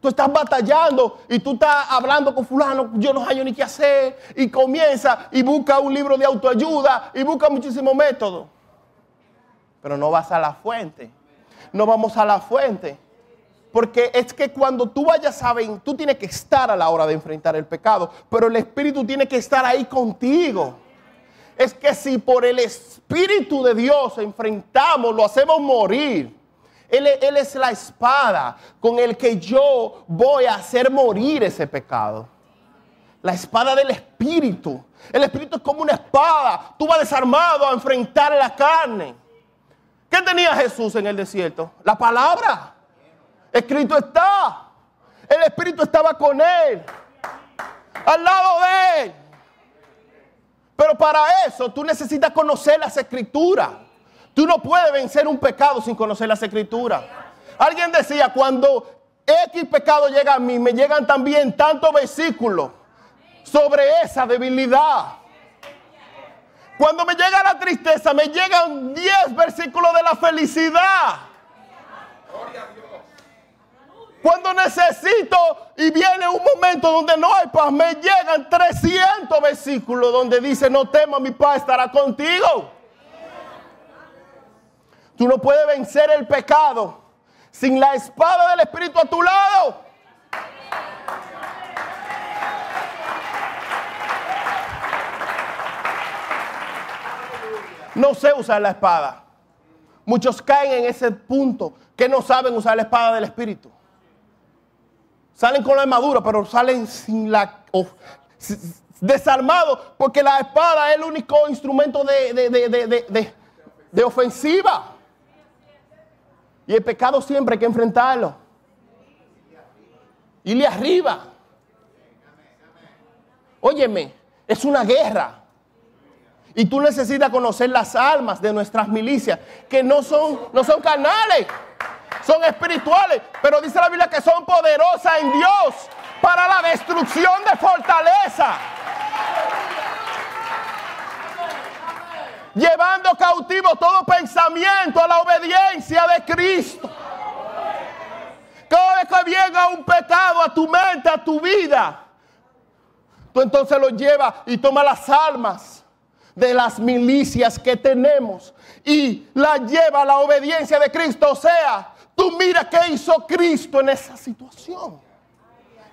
Tú estás batallando y tú estás hablando con fulano, yo no hay ni qué hacer, y comienza y busca un libro de autoayuda y busca muchísimos métodos. Pero no vas a la fuente. No vamos a la fuente. Porque es que cuando tú vayas a ver, tú tienes que estar a la hora de enfrentar el pecado, pero el Espíritu tiene que estar ahí contigo. Es que si por el Espíritu de Dios enfrentamos, lo hacemos morir él, es la espada con el que yo voy a hacer morir ese pecado. La espada del Espíritu. El Espíritu es como una espada. Tú vas desarmado a enfrentar la carne. ¿Qué tenía Jesús en el desierto? La palabra. Escrito está. El Espíritu estaba con él. Al lado de él. Pero para eso tú necesitas conocer las escrituras. Tú no puedes vencer un pecado sin conocer las escrituras. Alguien decía, cuando X pecado llega a mí, me llegan también tantos versículos sobre esa debilidad. Cuando me llega la tristeza, me llegan 10 versículos de la felicidad. Cuando necesito y viene un momento donde no hay paz, me llegan 300 versículos donde dice, no temas, mi paz estará contigo. Tú no puedes vencer el pecado sin la espada del Espíritu a tu lado. No sé usar la espada. Muchos caen en ese punto que no saben usar la espada del Espíritu. Salen con la armadura, pero salen sin la desarmados, porque la espada es el único instrumento de, de, de ofensiva. Y el pecado siempre hay que enfrentarlo. le arriba. Óyeme, es una guerra. Y tú necesitas conocer las almas de nuestras milicias, que no son, no son carnales, son espirituales. Pero dice la Biblia que son poderosas en Dios para la destrucción de fortaleza. llevando cautivo todo pensamiento a la obediencia de Cristo. Cada vez que venga un pecado a tu mente, a tu vida, tú entonces lo llevas y toma las almas de las milicias que tenemos y la lleva a la obediencia de Cristo. O sea, tú mira qué hizo Cristo en esa situación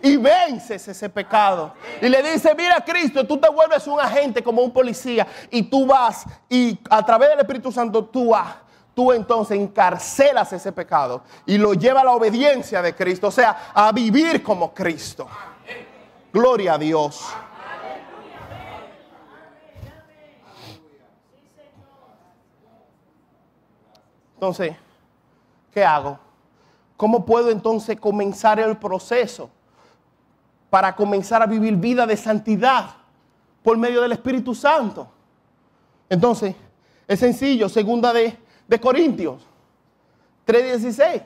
y vences ese pecado. Y le dice, mira Cristo, tú te vuelves un agente como un policía y tú vas y a través del Espíritu Santo tú, tú entonces encarcelas ese pecado y lo lleva a la obediencia de Cristo, o sea, a vivir como Cristo. Gloria a Dios. Entonces, ¿qué hago? ¿Cómo puedo entonces comenzar el proceso? para comenzar a vivir vida de santidad por medio del Espíritu Santo. Entonces, es sencillo, segunda de, de Corintios 3:16.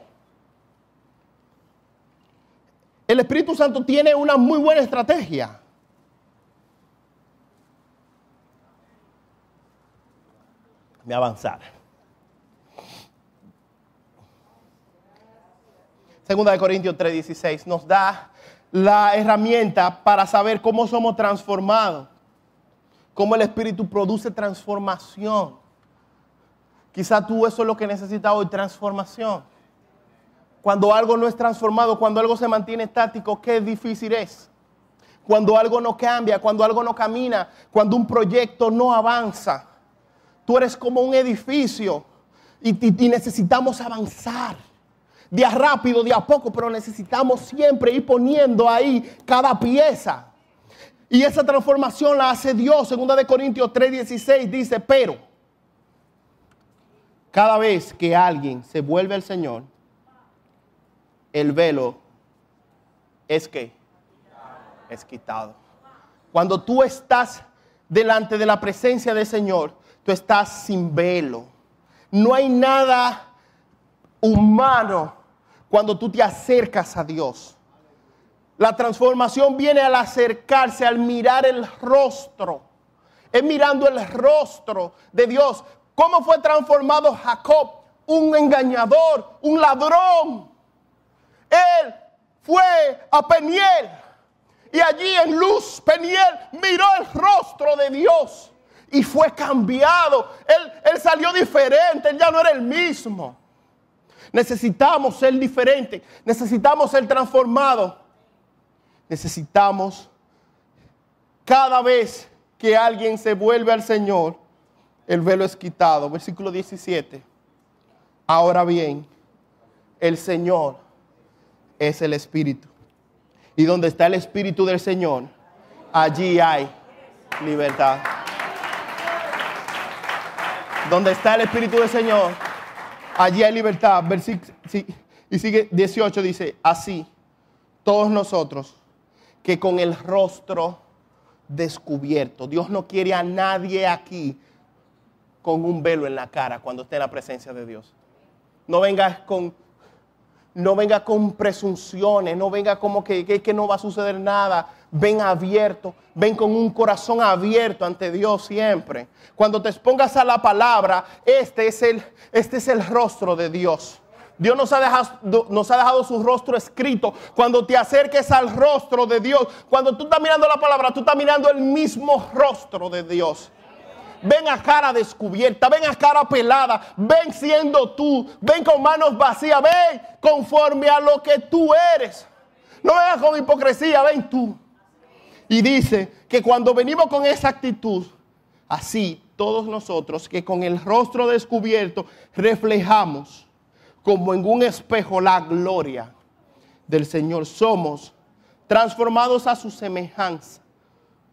El Espíritu Santo tiene una muy buena estrategia. Me avanzar. Segunda de Corintios 3:16 nos da la herramienta para saber cómo somos transformados, cómo el Espíritu produce transformación. Quizá tú eso es lo que necesitas hoy, transformación. Cuando algo no es transformado, cuando algo se mantiene estático, qué difícil es. Cuando algo no cambia, cuando algo no camina, cuando un proyecto no avanza. Tú eres como un edificio y, y necesitamos avanzar de a rápido, de a poco, pero necesitamos siempre ir poniendo ahí cada pieza. Y esa transformación la hace Dios. Segunda de Corintios 3:16 dice, pero cada vez que alguien se vuelve al Señor, el velo es que es quitado. Cuando tú estás delante de la presencia del Señor, tú estás sin velo. No hay nada humano cuando tú te acercas a Dios. La transformación viene al acercarse, al mirar el rostro. Es mirando el rostro de Dios. ¿Cómo fue transformado Jacob? Un engañador, un ladrón. Él fue a Peniel y allí en luz Peniel miró el rostro de Dios y fue cambiado. Él, él salió diferente, él ya no era el mismo. Necesitamos ser diferentes, necesitamos ser transformados. Necesitamos cada vez que alguien se vuelve al Señor, el velo es quitado. Versículo 17. Ahora bien, el Señor es el Espíritu. Y donde está el Espíritu del Señor, allí hay libertad. Donde está el Espíritu del Señor, allí hay libertad. y sigue 18, dice, así, todos nosotros que con el rostro descubierto. Dios no quiere a nadie aquí con un velo en la cara cuando esté en la presencia de Dios. No vengas con, no venga con presunciones, no venga como que, que, que no va a suceder nada. Ven abierto, ven con un corazón abierto ante Dios siempre. Cuando te expongas a la palabra, este es el, este es el rostro de Dios. Dios nos ha, dejado, nos ha dejado su rostro escrito. Cuando te acerques al rostro de Dios, cuando tú estás mirando la palabra, tú estás mirando el mismo rostro de Dios. Ven a cara descubierta, ven a cara pelada, ven siendo tú, ven con manos vacías, ven conforme a lo que tú eres. No vengas con hipocresía, ven tú. Y dice que cuando venimos con esa actitud, así todos nosotros que con el rostro descubierto reflejamos como en un espejo la gloria del Señor, somos transformados a su semejanza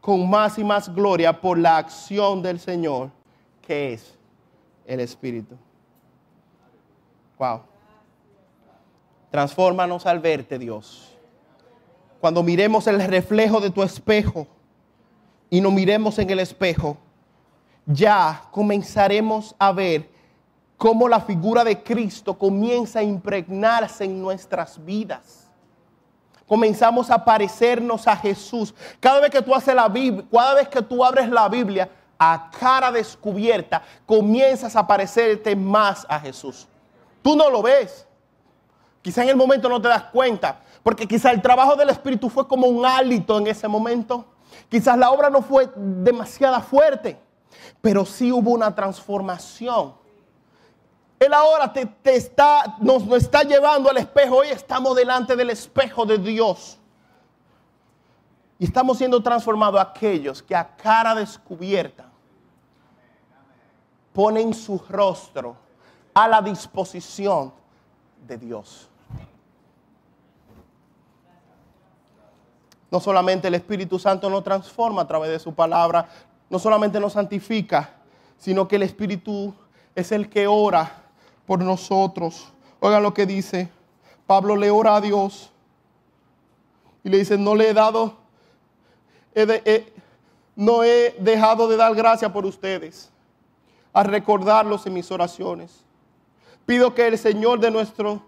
con más y más gloria por la acción del Señor, que es el Espíritu. Wow. Transfórmanos al verte, Dios. Cuando miremos el reflejo de tu espejo y nos miremos en el espejo, ya comenzaremos a ver cómo la figura de Cristo comienza a impregnarse en nuestras vidas. Comenzamos a parecernos a Jesús. Cada vez que tú haces la Biblia, cada vez que tú abres la Biblia a cara descubierta, comienzas a parecerte más a Jesús. Tú no lo ves. Quizá en el momento no te das cuenta, porque quizá el trabajo del Espíritu fue como un hálito en ese momento. Quizás la obra no fue demasiado fuerte, pero sí hubo una transformación él ahora te, está, nos, nos está llevando al espejo. Hoy estamos delante del espejo de Dios. Y estamos siendo transformados aquellos que a cara descubierta ponen su rostro a la disposición de Dios. No solamente el Espíritu Santo nos transforma a través de su palabra, no solamente nos santifica, sino que el Espíritu es el que ora por nosotros. Oigan lo que dice. Pablo le ora a Dios y le dice, no le he dado, no he dejado de dar gracia por ustedes, a recordarlos en mis oraciones. Pido que el Señor de nuestro,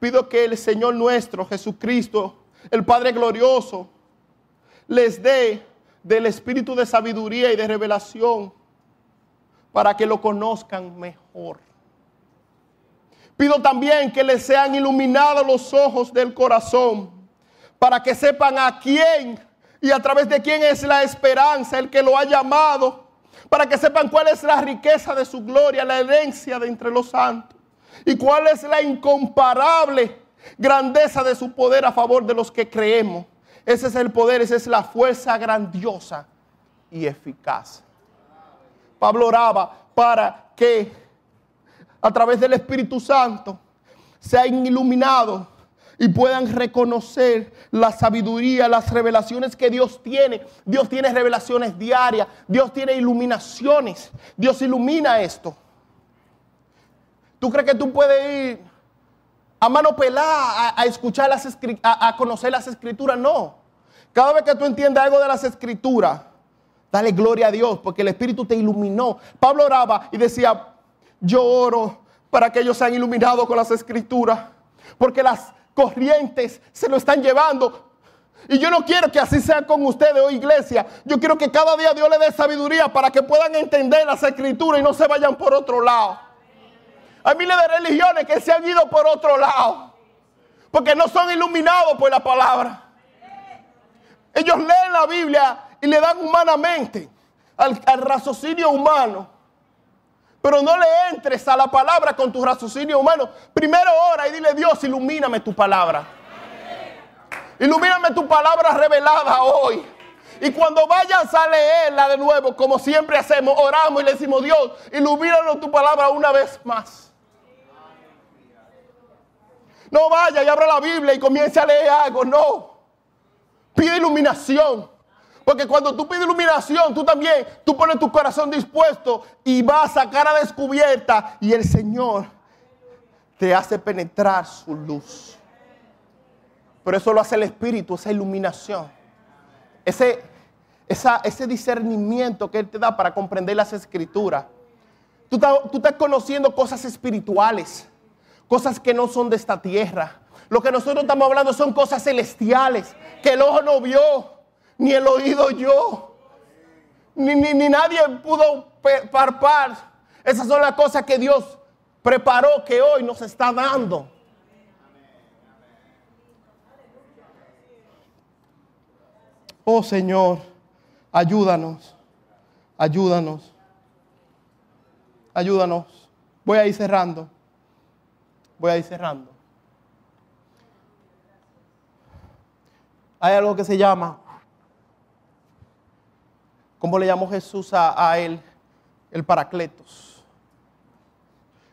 pido que el Señor nuestro, Jesucristo, el Padre glorioso, les dé del espíritu de sabiduría y de revelación para que lo conozcan mejor. Pido también que les sean iluminados los ojos del corazón para que sepan a quién y a través de quién es la esperanza, el que lo ha llamado, para que sepan cuál es la riqueza de su gloria, la herencia de entre los santos y cuál es la incomparable grandeza de su poder a favor de los que creemos. Ese es el poder, esa es la fuerza grandiosa y eficaz. Pablo oraba para que a través del Espíritu Santo sean iluminados y puedan reconocer la sabiduría, las revelaciones que Dios tiene. Dios tiene revelaciones diarias, Dios tiene iluminaciones, Dios ilumina esto. ¿Tú crees que tú puedes ir a mano pelada a, escuchar las a, a conocer las escrituras? No. Cada vez que tú entiendas algo de las escrituras, dale gloria a Dios porque el Espíritu te iluminó. Pablo oraba y decía, yo oro para que ellos sean iluminados con las escrituras. Porque las corrientes se lo están llevando. Y yo no quiero que así sea con ustedes hoy, iglesia. Yo quiero que cada día Dios les dé sabiduría para que puedan entender las escrituras y no se vayan por otro lado. Hay miles de religiones que se han ido por otro lado. Porque no son iluminados por la palabra. Ellos leen la Biblia y le dan humanamente al, raciocinio humano. Pero no le entres a la palabra con tu raciocinio humano. Primero ora y dile, Dios, ilumíname tu palabra. Ilumíname tu palabra revelada hoy. Y cuando vayas a leerla de nuevo, como siempre hacemos, oramos y le decimos, Dios, ilumínanos tu palabra una vez más. No vaya y abra la Biblia y comience a leer algo, no. Pide iluminación. Porque cuando tú pides iluminación, tú también, tú pones tu corazón dispuesto y vas a sacar a descubierta y el Señor te hace penetrar su luz. Pero eso lo hace el Espíritu, esa iluminación. Ese, ese discernimiento que Él te da para comprender las escrituras. Tú, tú estás conociendo cosas espirituales, cosas que no son de esta tierra. Lo que nosotros estamos hablando son cosas celestiales que el ojo no vio ni el oído yo, ni, ni, nadie pudo parpar. Esas son las cosas que Dios preparó que hoy nos está dando. Oh Señor, ayúdanos, ayúdanos, ayúdanos. Voy a ir cerrando, voy a ir cerrando. Hay algo que se llama ¿Cómo le llamó Jesús a, él? El Paracletos.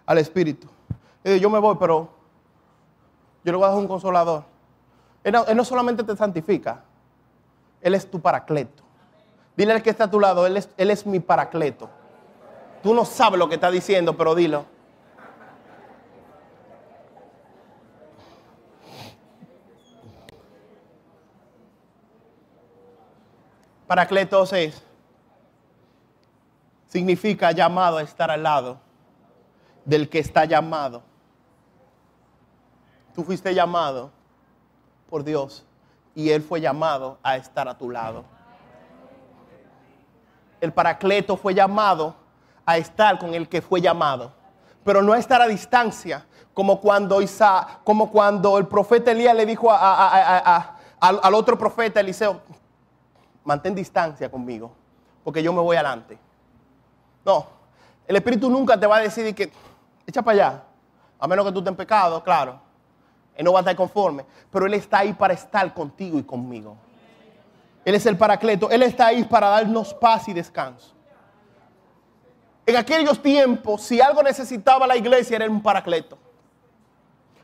Al Espíritu. yo me voy, pero yo le voy a dar un consolador. Él no, solamente te santifica, Él es tu Paracleto. Dile al que está a tu lado, él es, él es mi Paracleto. Tú no sabes lo que está diciendo, pero dilo. Paracletos es significa llamado a estar al lado del que está llamado. Tú fuiste llamado por Dios y Él fue llamado a estar a tu lado. El paracleto fue llamado a estar con el que fue llamado, pero no a estar a distancia, como cuando, Isa, como cuando el profeta Elías le dijo al otro profeta Eliseo, mantén distancia conmigo, porque yo me voy adelante. No, el Espíritu nunca te va a decir que echa para allá, a menos que tú estés en pecado, claro. Él no va a estar conforme, pero Él está ahí para estar contigo y conmigo. Él es el paracleto, Él está ahí para darnos paz y descanso. En aquellos tiempos, si algo necesitaba la iglesia, era un paracleto.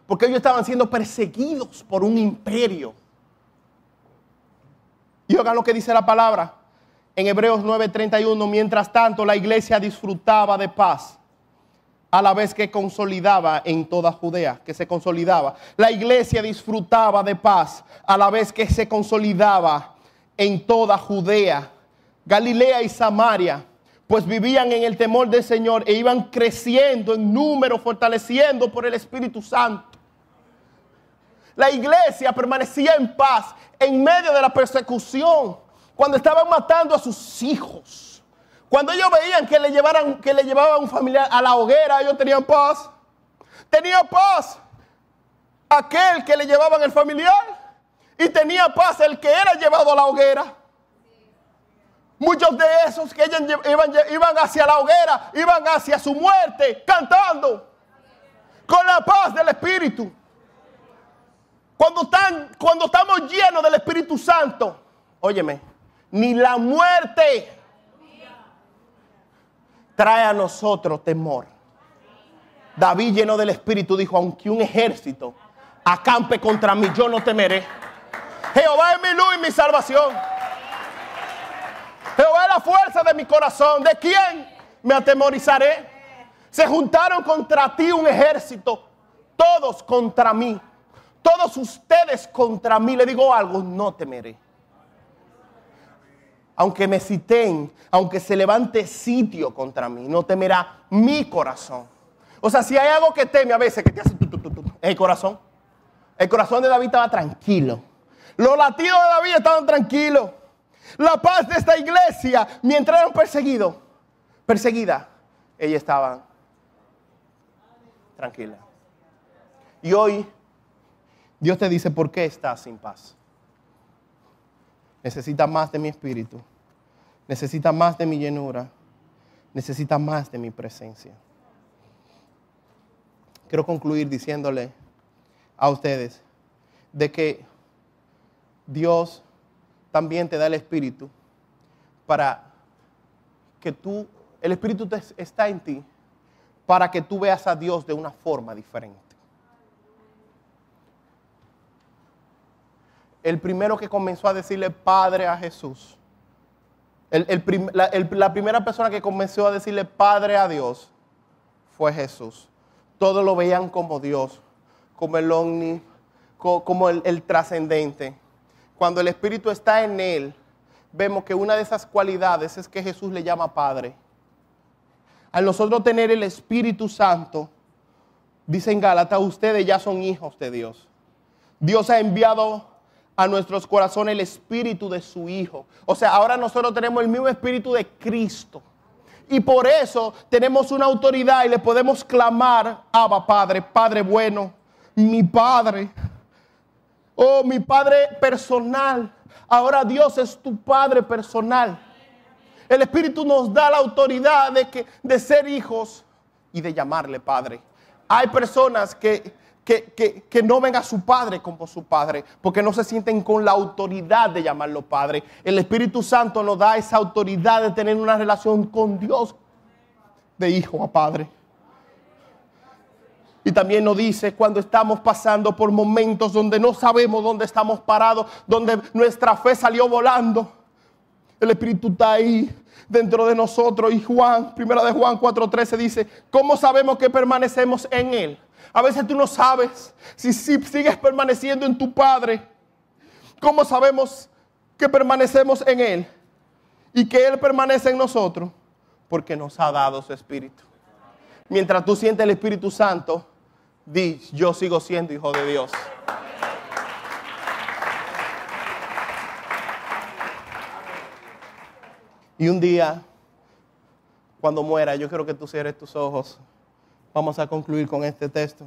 Porque ellos estaban siendo perseguidos por un imperio. Y oigan lo que dice la palabra en Hebreos 9:31, mientras tanto la iglesia disfrutaba de paz a la vez que consolidaba en toda Judea, que se consolidaba. La iglesia disfrutaba de paz a la vez que se consolidaba en toda Judea, Galilea y Samaria, pues vivían en el temor del Señor e iban creciendo en número, fortaleciendo por el Espíritu Santo. La iglesia permanecía en paz en medio de la persecución cuando estaban matando a sus hijos, cuando ellos veían que le, llevaran, que le llevaban un familiar a la hoguera, ellos tenían paz. Tenía paz aquel que le llevaban el familiar y tenía paz el que era llevado a la hoguera. Muchos de esos que iban, iban hacia la hoguera, iban hacia su muerte, cantando, con la paz del Espíritu. Cuando, están, cuando estamos llenos del Espíritu Santo, óyeme, ni la muerte trae a nosotros temor. David lleno del Espíritu dijo, aunque un ejército acampe contra mí, yo no temeré. Jehová es mi luz y mi salvación. Jehová es la fuerza de mi corazón. ¿De quién me atemorizaré? Se juntaron contra ti un ejército, todos contra mí. Todos ustedes contra mí. Le digo algo, no temeré aunque me citen, aunque se levante sitio contra mí, no temerá mi corazón. O sea, si hay algo que teme a veces, que te hace tu, tu, tu, tu, el corazón. El corazón de David estaba tranquilo. Los latidos de David estaban tranquilos. La paz de esta iglesia, mientras eran perseguidos, perseguida, ella estaba tranquila. Y hoy Dios te dice, ¿por qué estás sin paz? Necesitas más de mi espíritu. Necesitas más de mi llenura. Necesitas más de mi presencia. Quiero concluir diciéndole a ustedes de que Dios también te da el espíritu para que tú, el espíritu está en ti para que tú veas a Dios de una forma diferente. El primero que comenzó a decirle Padre a Jesús, la, primera persona que comenzó a decirle Padre a Dios fue Jesús. Todos lo veían como Dios, como el omni, como el trascendente. Cuando el Espíritu está en él, vemos que una de esas cualidades es que Jesús le llama Padre al nosotros tener el Espíritu Santo, dice en Gálatas, ustedes ya son hijos de Dios. Dios ha enviado a nuestros corazones el Espíritu de su Hijo. O sea, ahora nosotros tenemos el mismo Espíritu de Cristo. Y por eso tenemos una autoridad y le podemos clamar, Abba Padre, Padre bueno, mi Padre. Oh, mi Padre personal. Ahora Dios es tu Padre personal. El Espíritu nos da la autoridad de, que, de ser hijos y de llamarle Padre. Hay personas que, que, que, no ven a su Padre como su Padre, porque no se sienten con la autoridad de llamarlo Padre. El Espíritu Santo nos da esa autoridad de tener una relación con Dios de hijo a Padre. Y también nos dice cuando estamos pasando por momentos donde no sabemos dónde estamos parados, donde nuestra fe salió volando. El Espíritu está ahí dentro de nosotros. Y Juan, primera de Juan 4:13 dice, ¿cómo sabemos que permanecemos en Él? A veces tú no sabes si, si sigues permaneciendo en tu Padre. ¿Cómo sabemos que permanecemos en Él? Y que Él permanece en nosotros. Porque nos ha dado su Espíritu. Mientras tú sientes el Espíritu Santo, di, yo sigo siendo hijo de Dios. Y un día, cuando muera, yo quiero que tú cierres tus ojos. Vamos a concluir con este texto.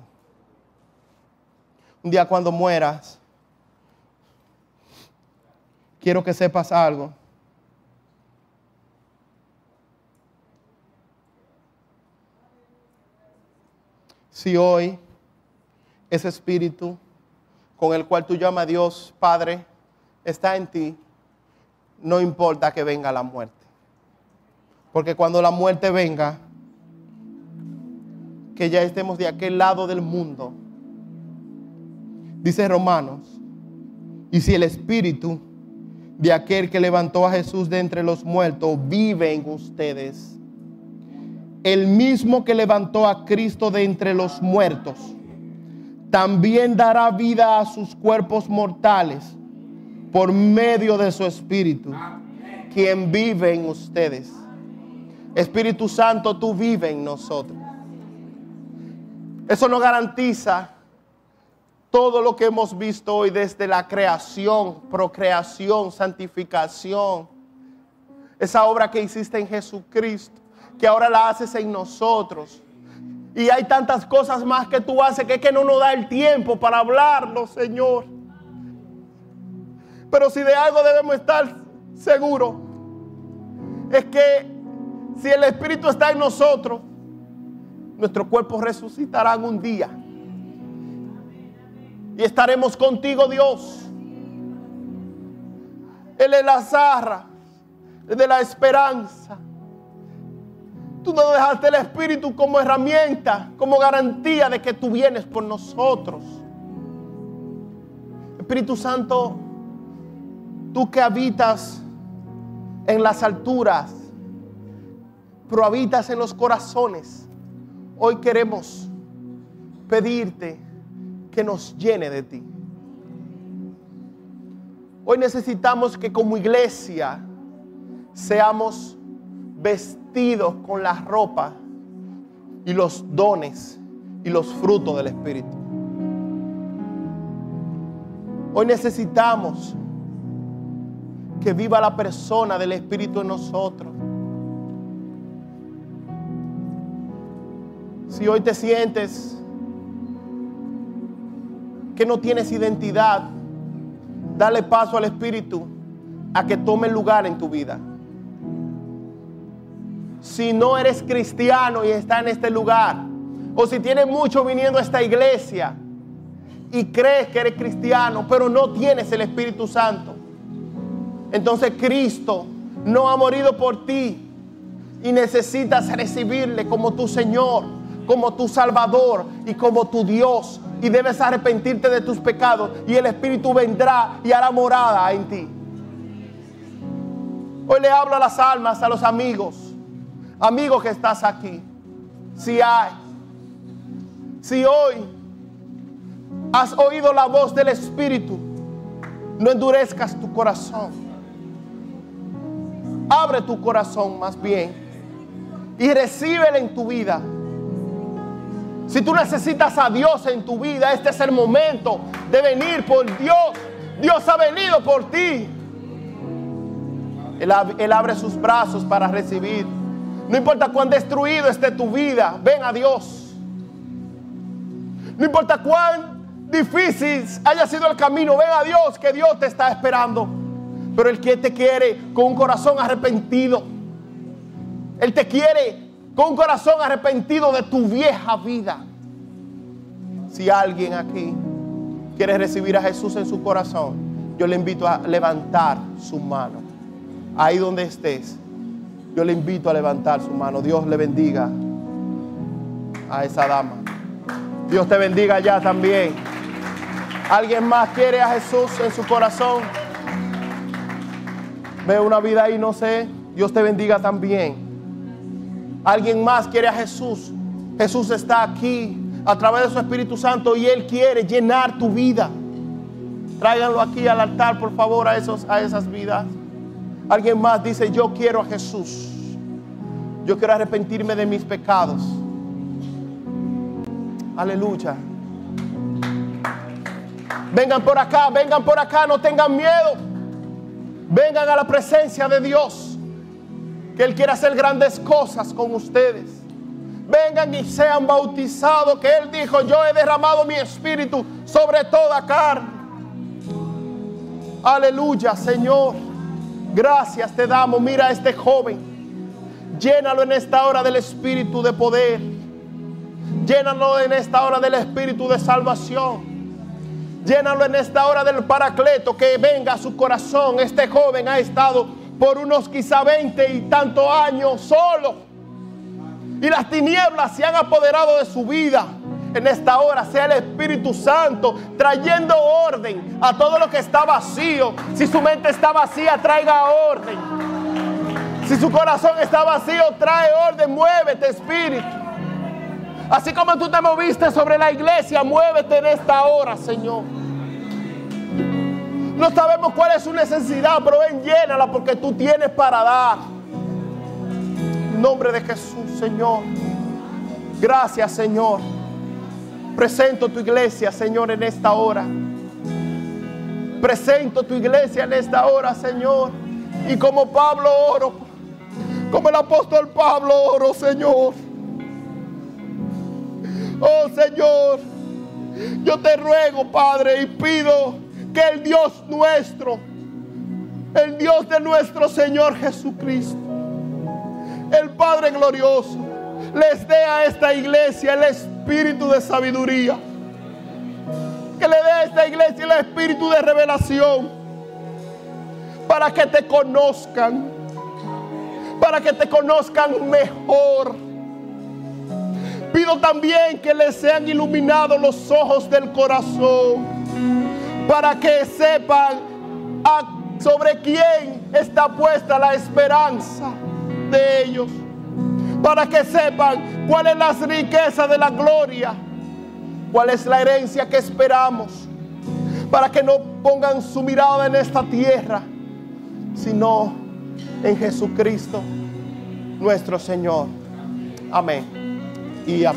Un día cuando mueras, quiero que sepas algo. Si hoy ese espíritu con el cual tú llamas a Dios Padre está en ti, no importa que venga la muerte. Porque cuando la muerte venga, que ya estemos de aquel lado del mundo, dice Romanos, y si el espíritu de aquel que levantó a Jesús de entre los muertos vive en ustedes, el mismo que levantó a Cristo de entre los muertos, también dará vida a sus cuerpos mortales por medio de su espíritu, quien vive en ustedes. Espíritu Santo, tú vives en nosotros. Eso nos garantiza todo lo que hemos visto hoy desde la creación, procreación, santificación. Esa obra que hiciste en Jesucristo, que ahora la haces en nosotros. Y hay tantas cosas más que tú haces que es que no nos da el tiempo para hablarlo, Señor. Pero si de algo debemos estar seguros, es que si el Espíritu está en nosotros, nuestros cuerpos resucitarán un día. Y estaremos contigo, Dios. Él es la zarra de la esperanza. Tú nos dejaste el Espíritu como herramienta, como garantía de que tú vienes por nosotros. Espíritu Santo, tú que habitas en las alturas, pero habitas en los corazones. Hoy queremos pedirte que nos llene de ti. Hoy necesitamos que como iglesia seamos vestidos con la ropa y los dones y los frutos del Espíritu. Hoy necesitamos que viva la persona del Espíritu en nosotros. Si hoy te sientes que no tienes identidad, dale paso al Espíritu a que tome lugar en tu vida. Si no eres cristiano y está en este lugar, o si tienes mucho viniendo a esta iglesia y crees que eres cristiano, pero no tienes el Espíritu Santo, entonces Cristo no ha morido por ti y necesitas recibirle como tu Señor, como tu Salvador y como tu Dios. Y debes arrepentirte de tus pecados y el Espíritu vendrá y hará morada en ti. Hoy le hablo a las almas, a los amigos, amigos que estás aquí. Si hay, si hoy has oído la voz del Espíritu, no endurezcas tu corazón. Abre tu corazón más bien y recíbele en tu vida. Si tú necesitas a Dios en tu vida, este es el momento de venir por Dios. Dios ha venido por ti. Él, abre sus brazos para recibir. No importa cuán destruido esté tu vida, ven a Dios. No importa cuán difícil haya sido el camino, ven a Dios, que Dios te está esperando. Pero Él que te quiere con un corazón arrepentido. Él te quiere con un corazón arrepentido de tu vieja vida. Si alguien aquí quiere recibir a Jesús en su corazón, yo le invito a levantar su mano. Ahí donde estés, yo le invito a levantar su mano. Dios le bendiga a esa dama. Dios te bendiga ya también. ¿Alguien más quiere a Jesús en su corazón? Ve una vida ahí, no sé. Dios te bendiga también. Alguien más quiere a Jesús. Jesús está aquí a través de su Espíritu Santo y Él quiere llenar tu vida. Tráiganlo aquí al altar, por favor, a, esos, a esas vidas. Alguien más dice, yo quiero a Jesús. Yo quiero arrepentirme de mis pecados. Aleluya. Vengan por acá, vengan por acá, no tengan miedo. Vengan a la presencia de Dios. Que Él quiere hacer grandes cosas con ustedes. Vengan y sean bautizados. Que Él dijo, yo he derramado mi espíritu sobre toda carne. Aleluya, Señor. Gracias te damos. Mira a este joven. Llénalo en esta hora del espíritu de poder. Llénalo en esta hora del espíritu de salvación. Llénalo en esta hora del paracleto que venga a su corazón. Este joven ha estado por unos quizá 20 y tantos años solo. Y las tinieblas se han apoderado de su vida. En esta hora sea el Espíritu Santo trayendo orden a todo lo que está vacío. Si su mente está vacía, traiga orden. Si su corazón está vacío, trae orden. Muévete, Espíritu. Así como tú te moviste sobre la iglesia, muévete en esta hora, Señor. No sabemos cuál es su necesidad, pero ven, llénala porque tú tienes para dar. En nombre de Jesús, Señor. Gracias, Señor. Presento tu iglesia, Señor, en esta hora. Presento tu iglesia en esta hora, Señor. Y como Pablo oro, como el apóstol Pablo oro, Señor. Oh Señor, yo te ruego, Padre, y pido que el Dios nuestro, el Dios de nuestro Señor Jesucristo, el Padre glorioso, les dé a esta iglesia el espíritu de sabiduría. Que le dé a esta iglesia el espíritu de revelación. Para que te conozcan. Para que te conozcan mejor. Pido también que les sean iluminados los ojos del corazón para que sepan sobre quién está puesta la esperanza de ellos, para que sepan cuál es la riqueza de la gloria, cuál es la herencia que esperamos, para que no pongan su mirada en esta tierra, sino en Jesucristo nuestro Señor. Amén. y a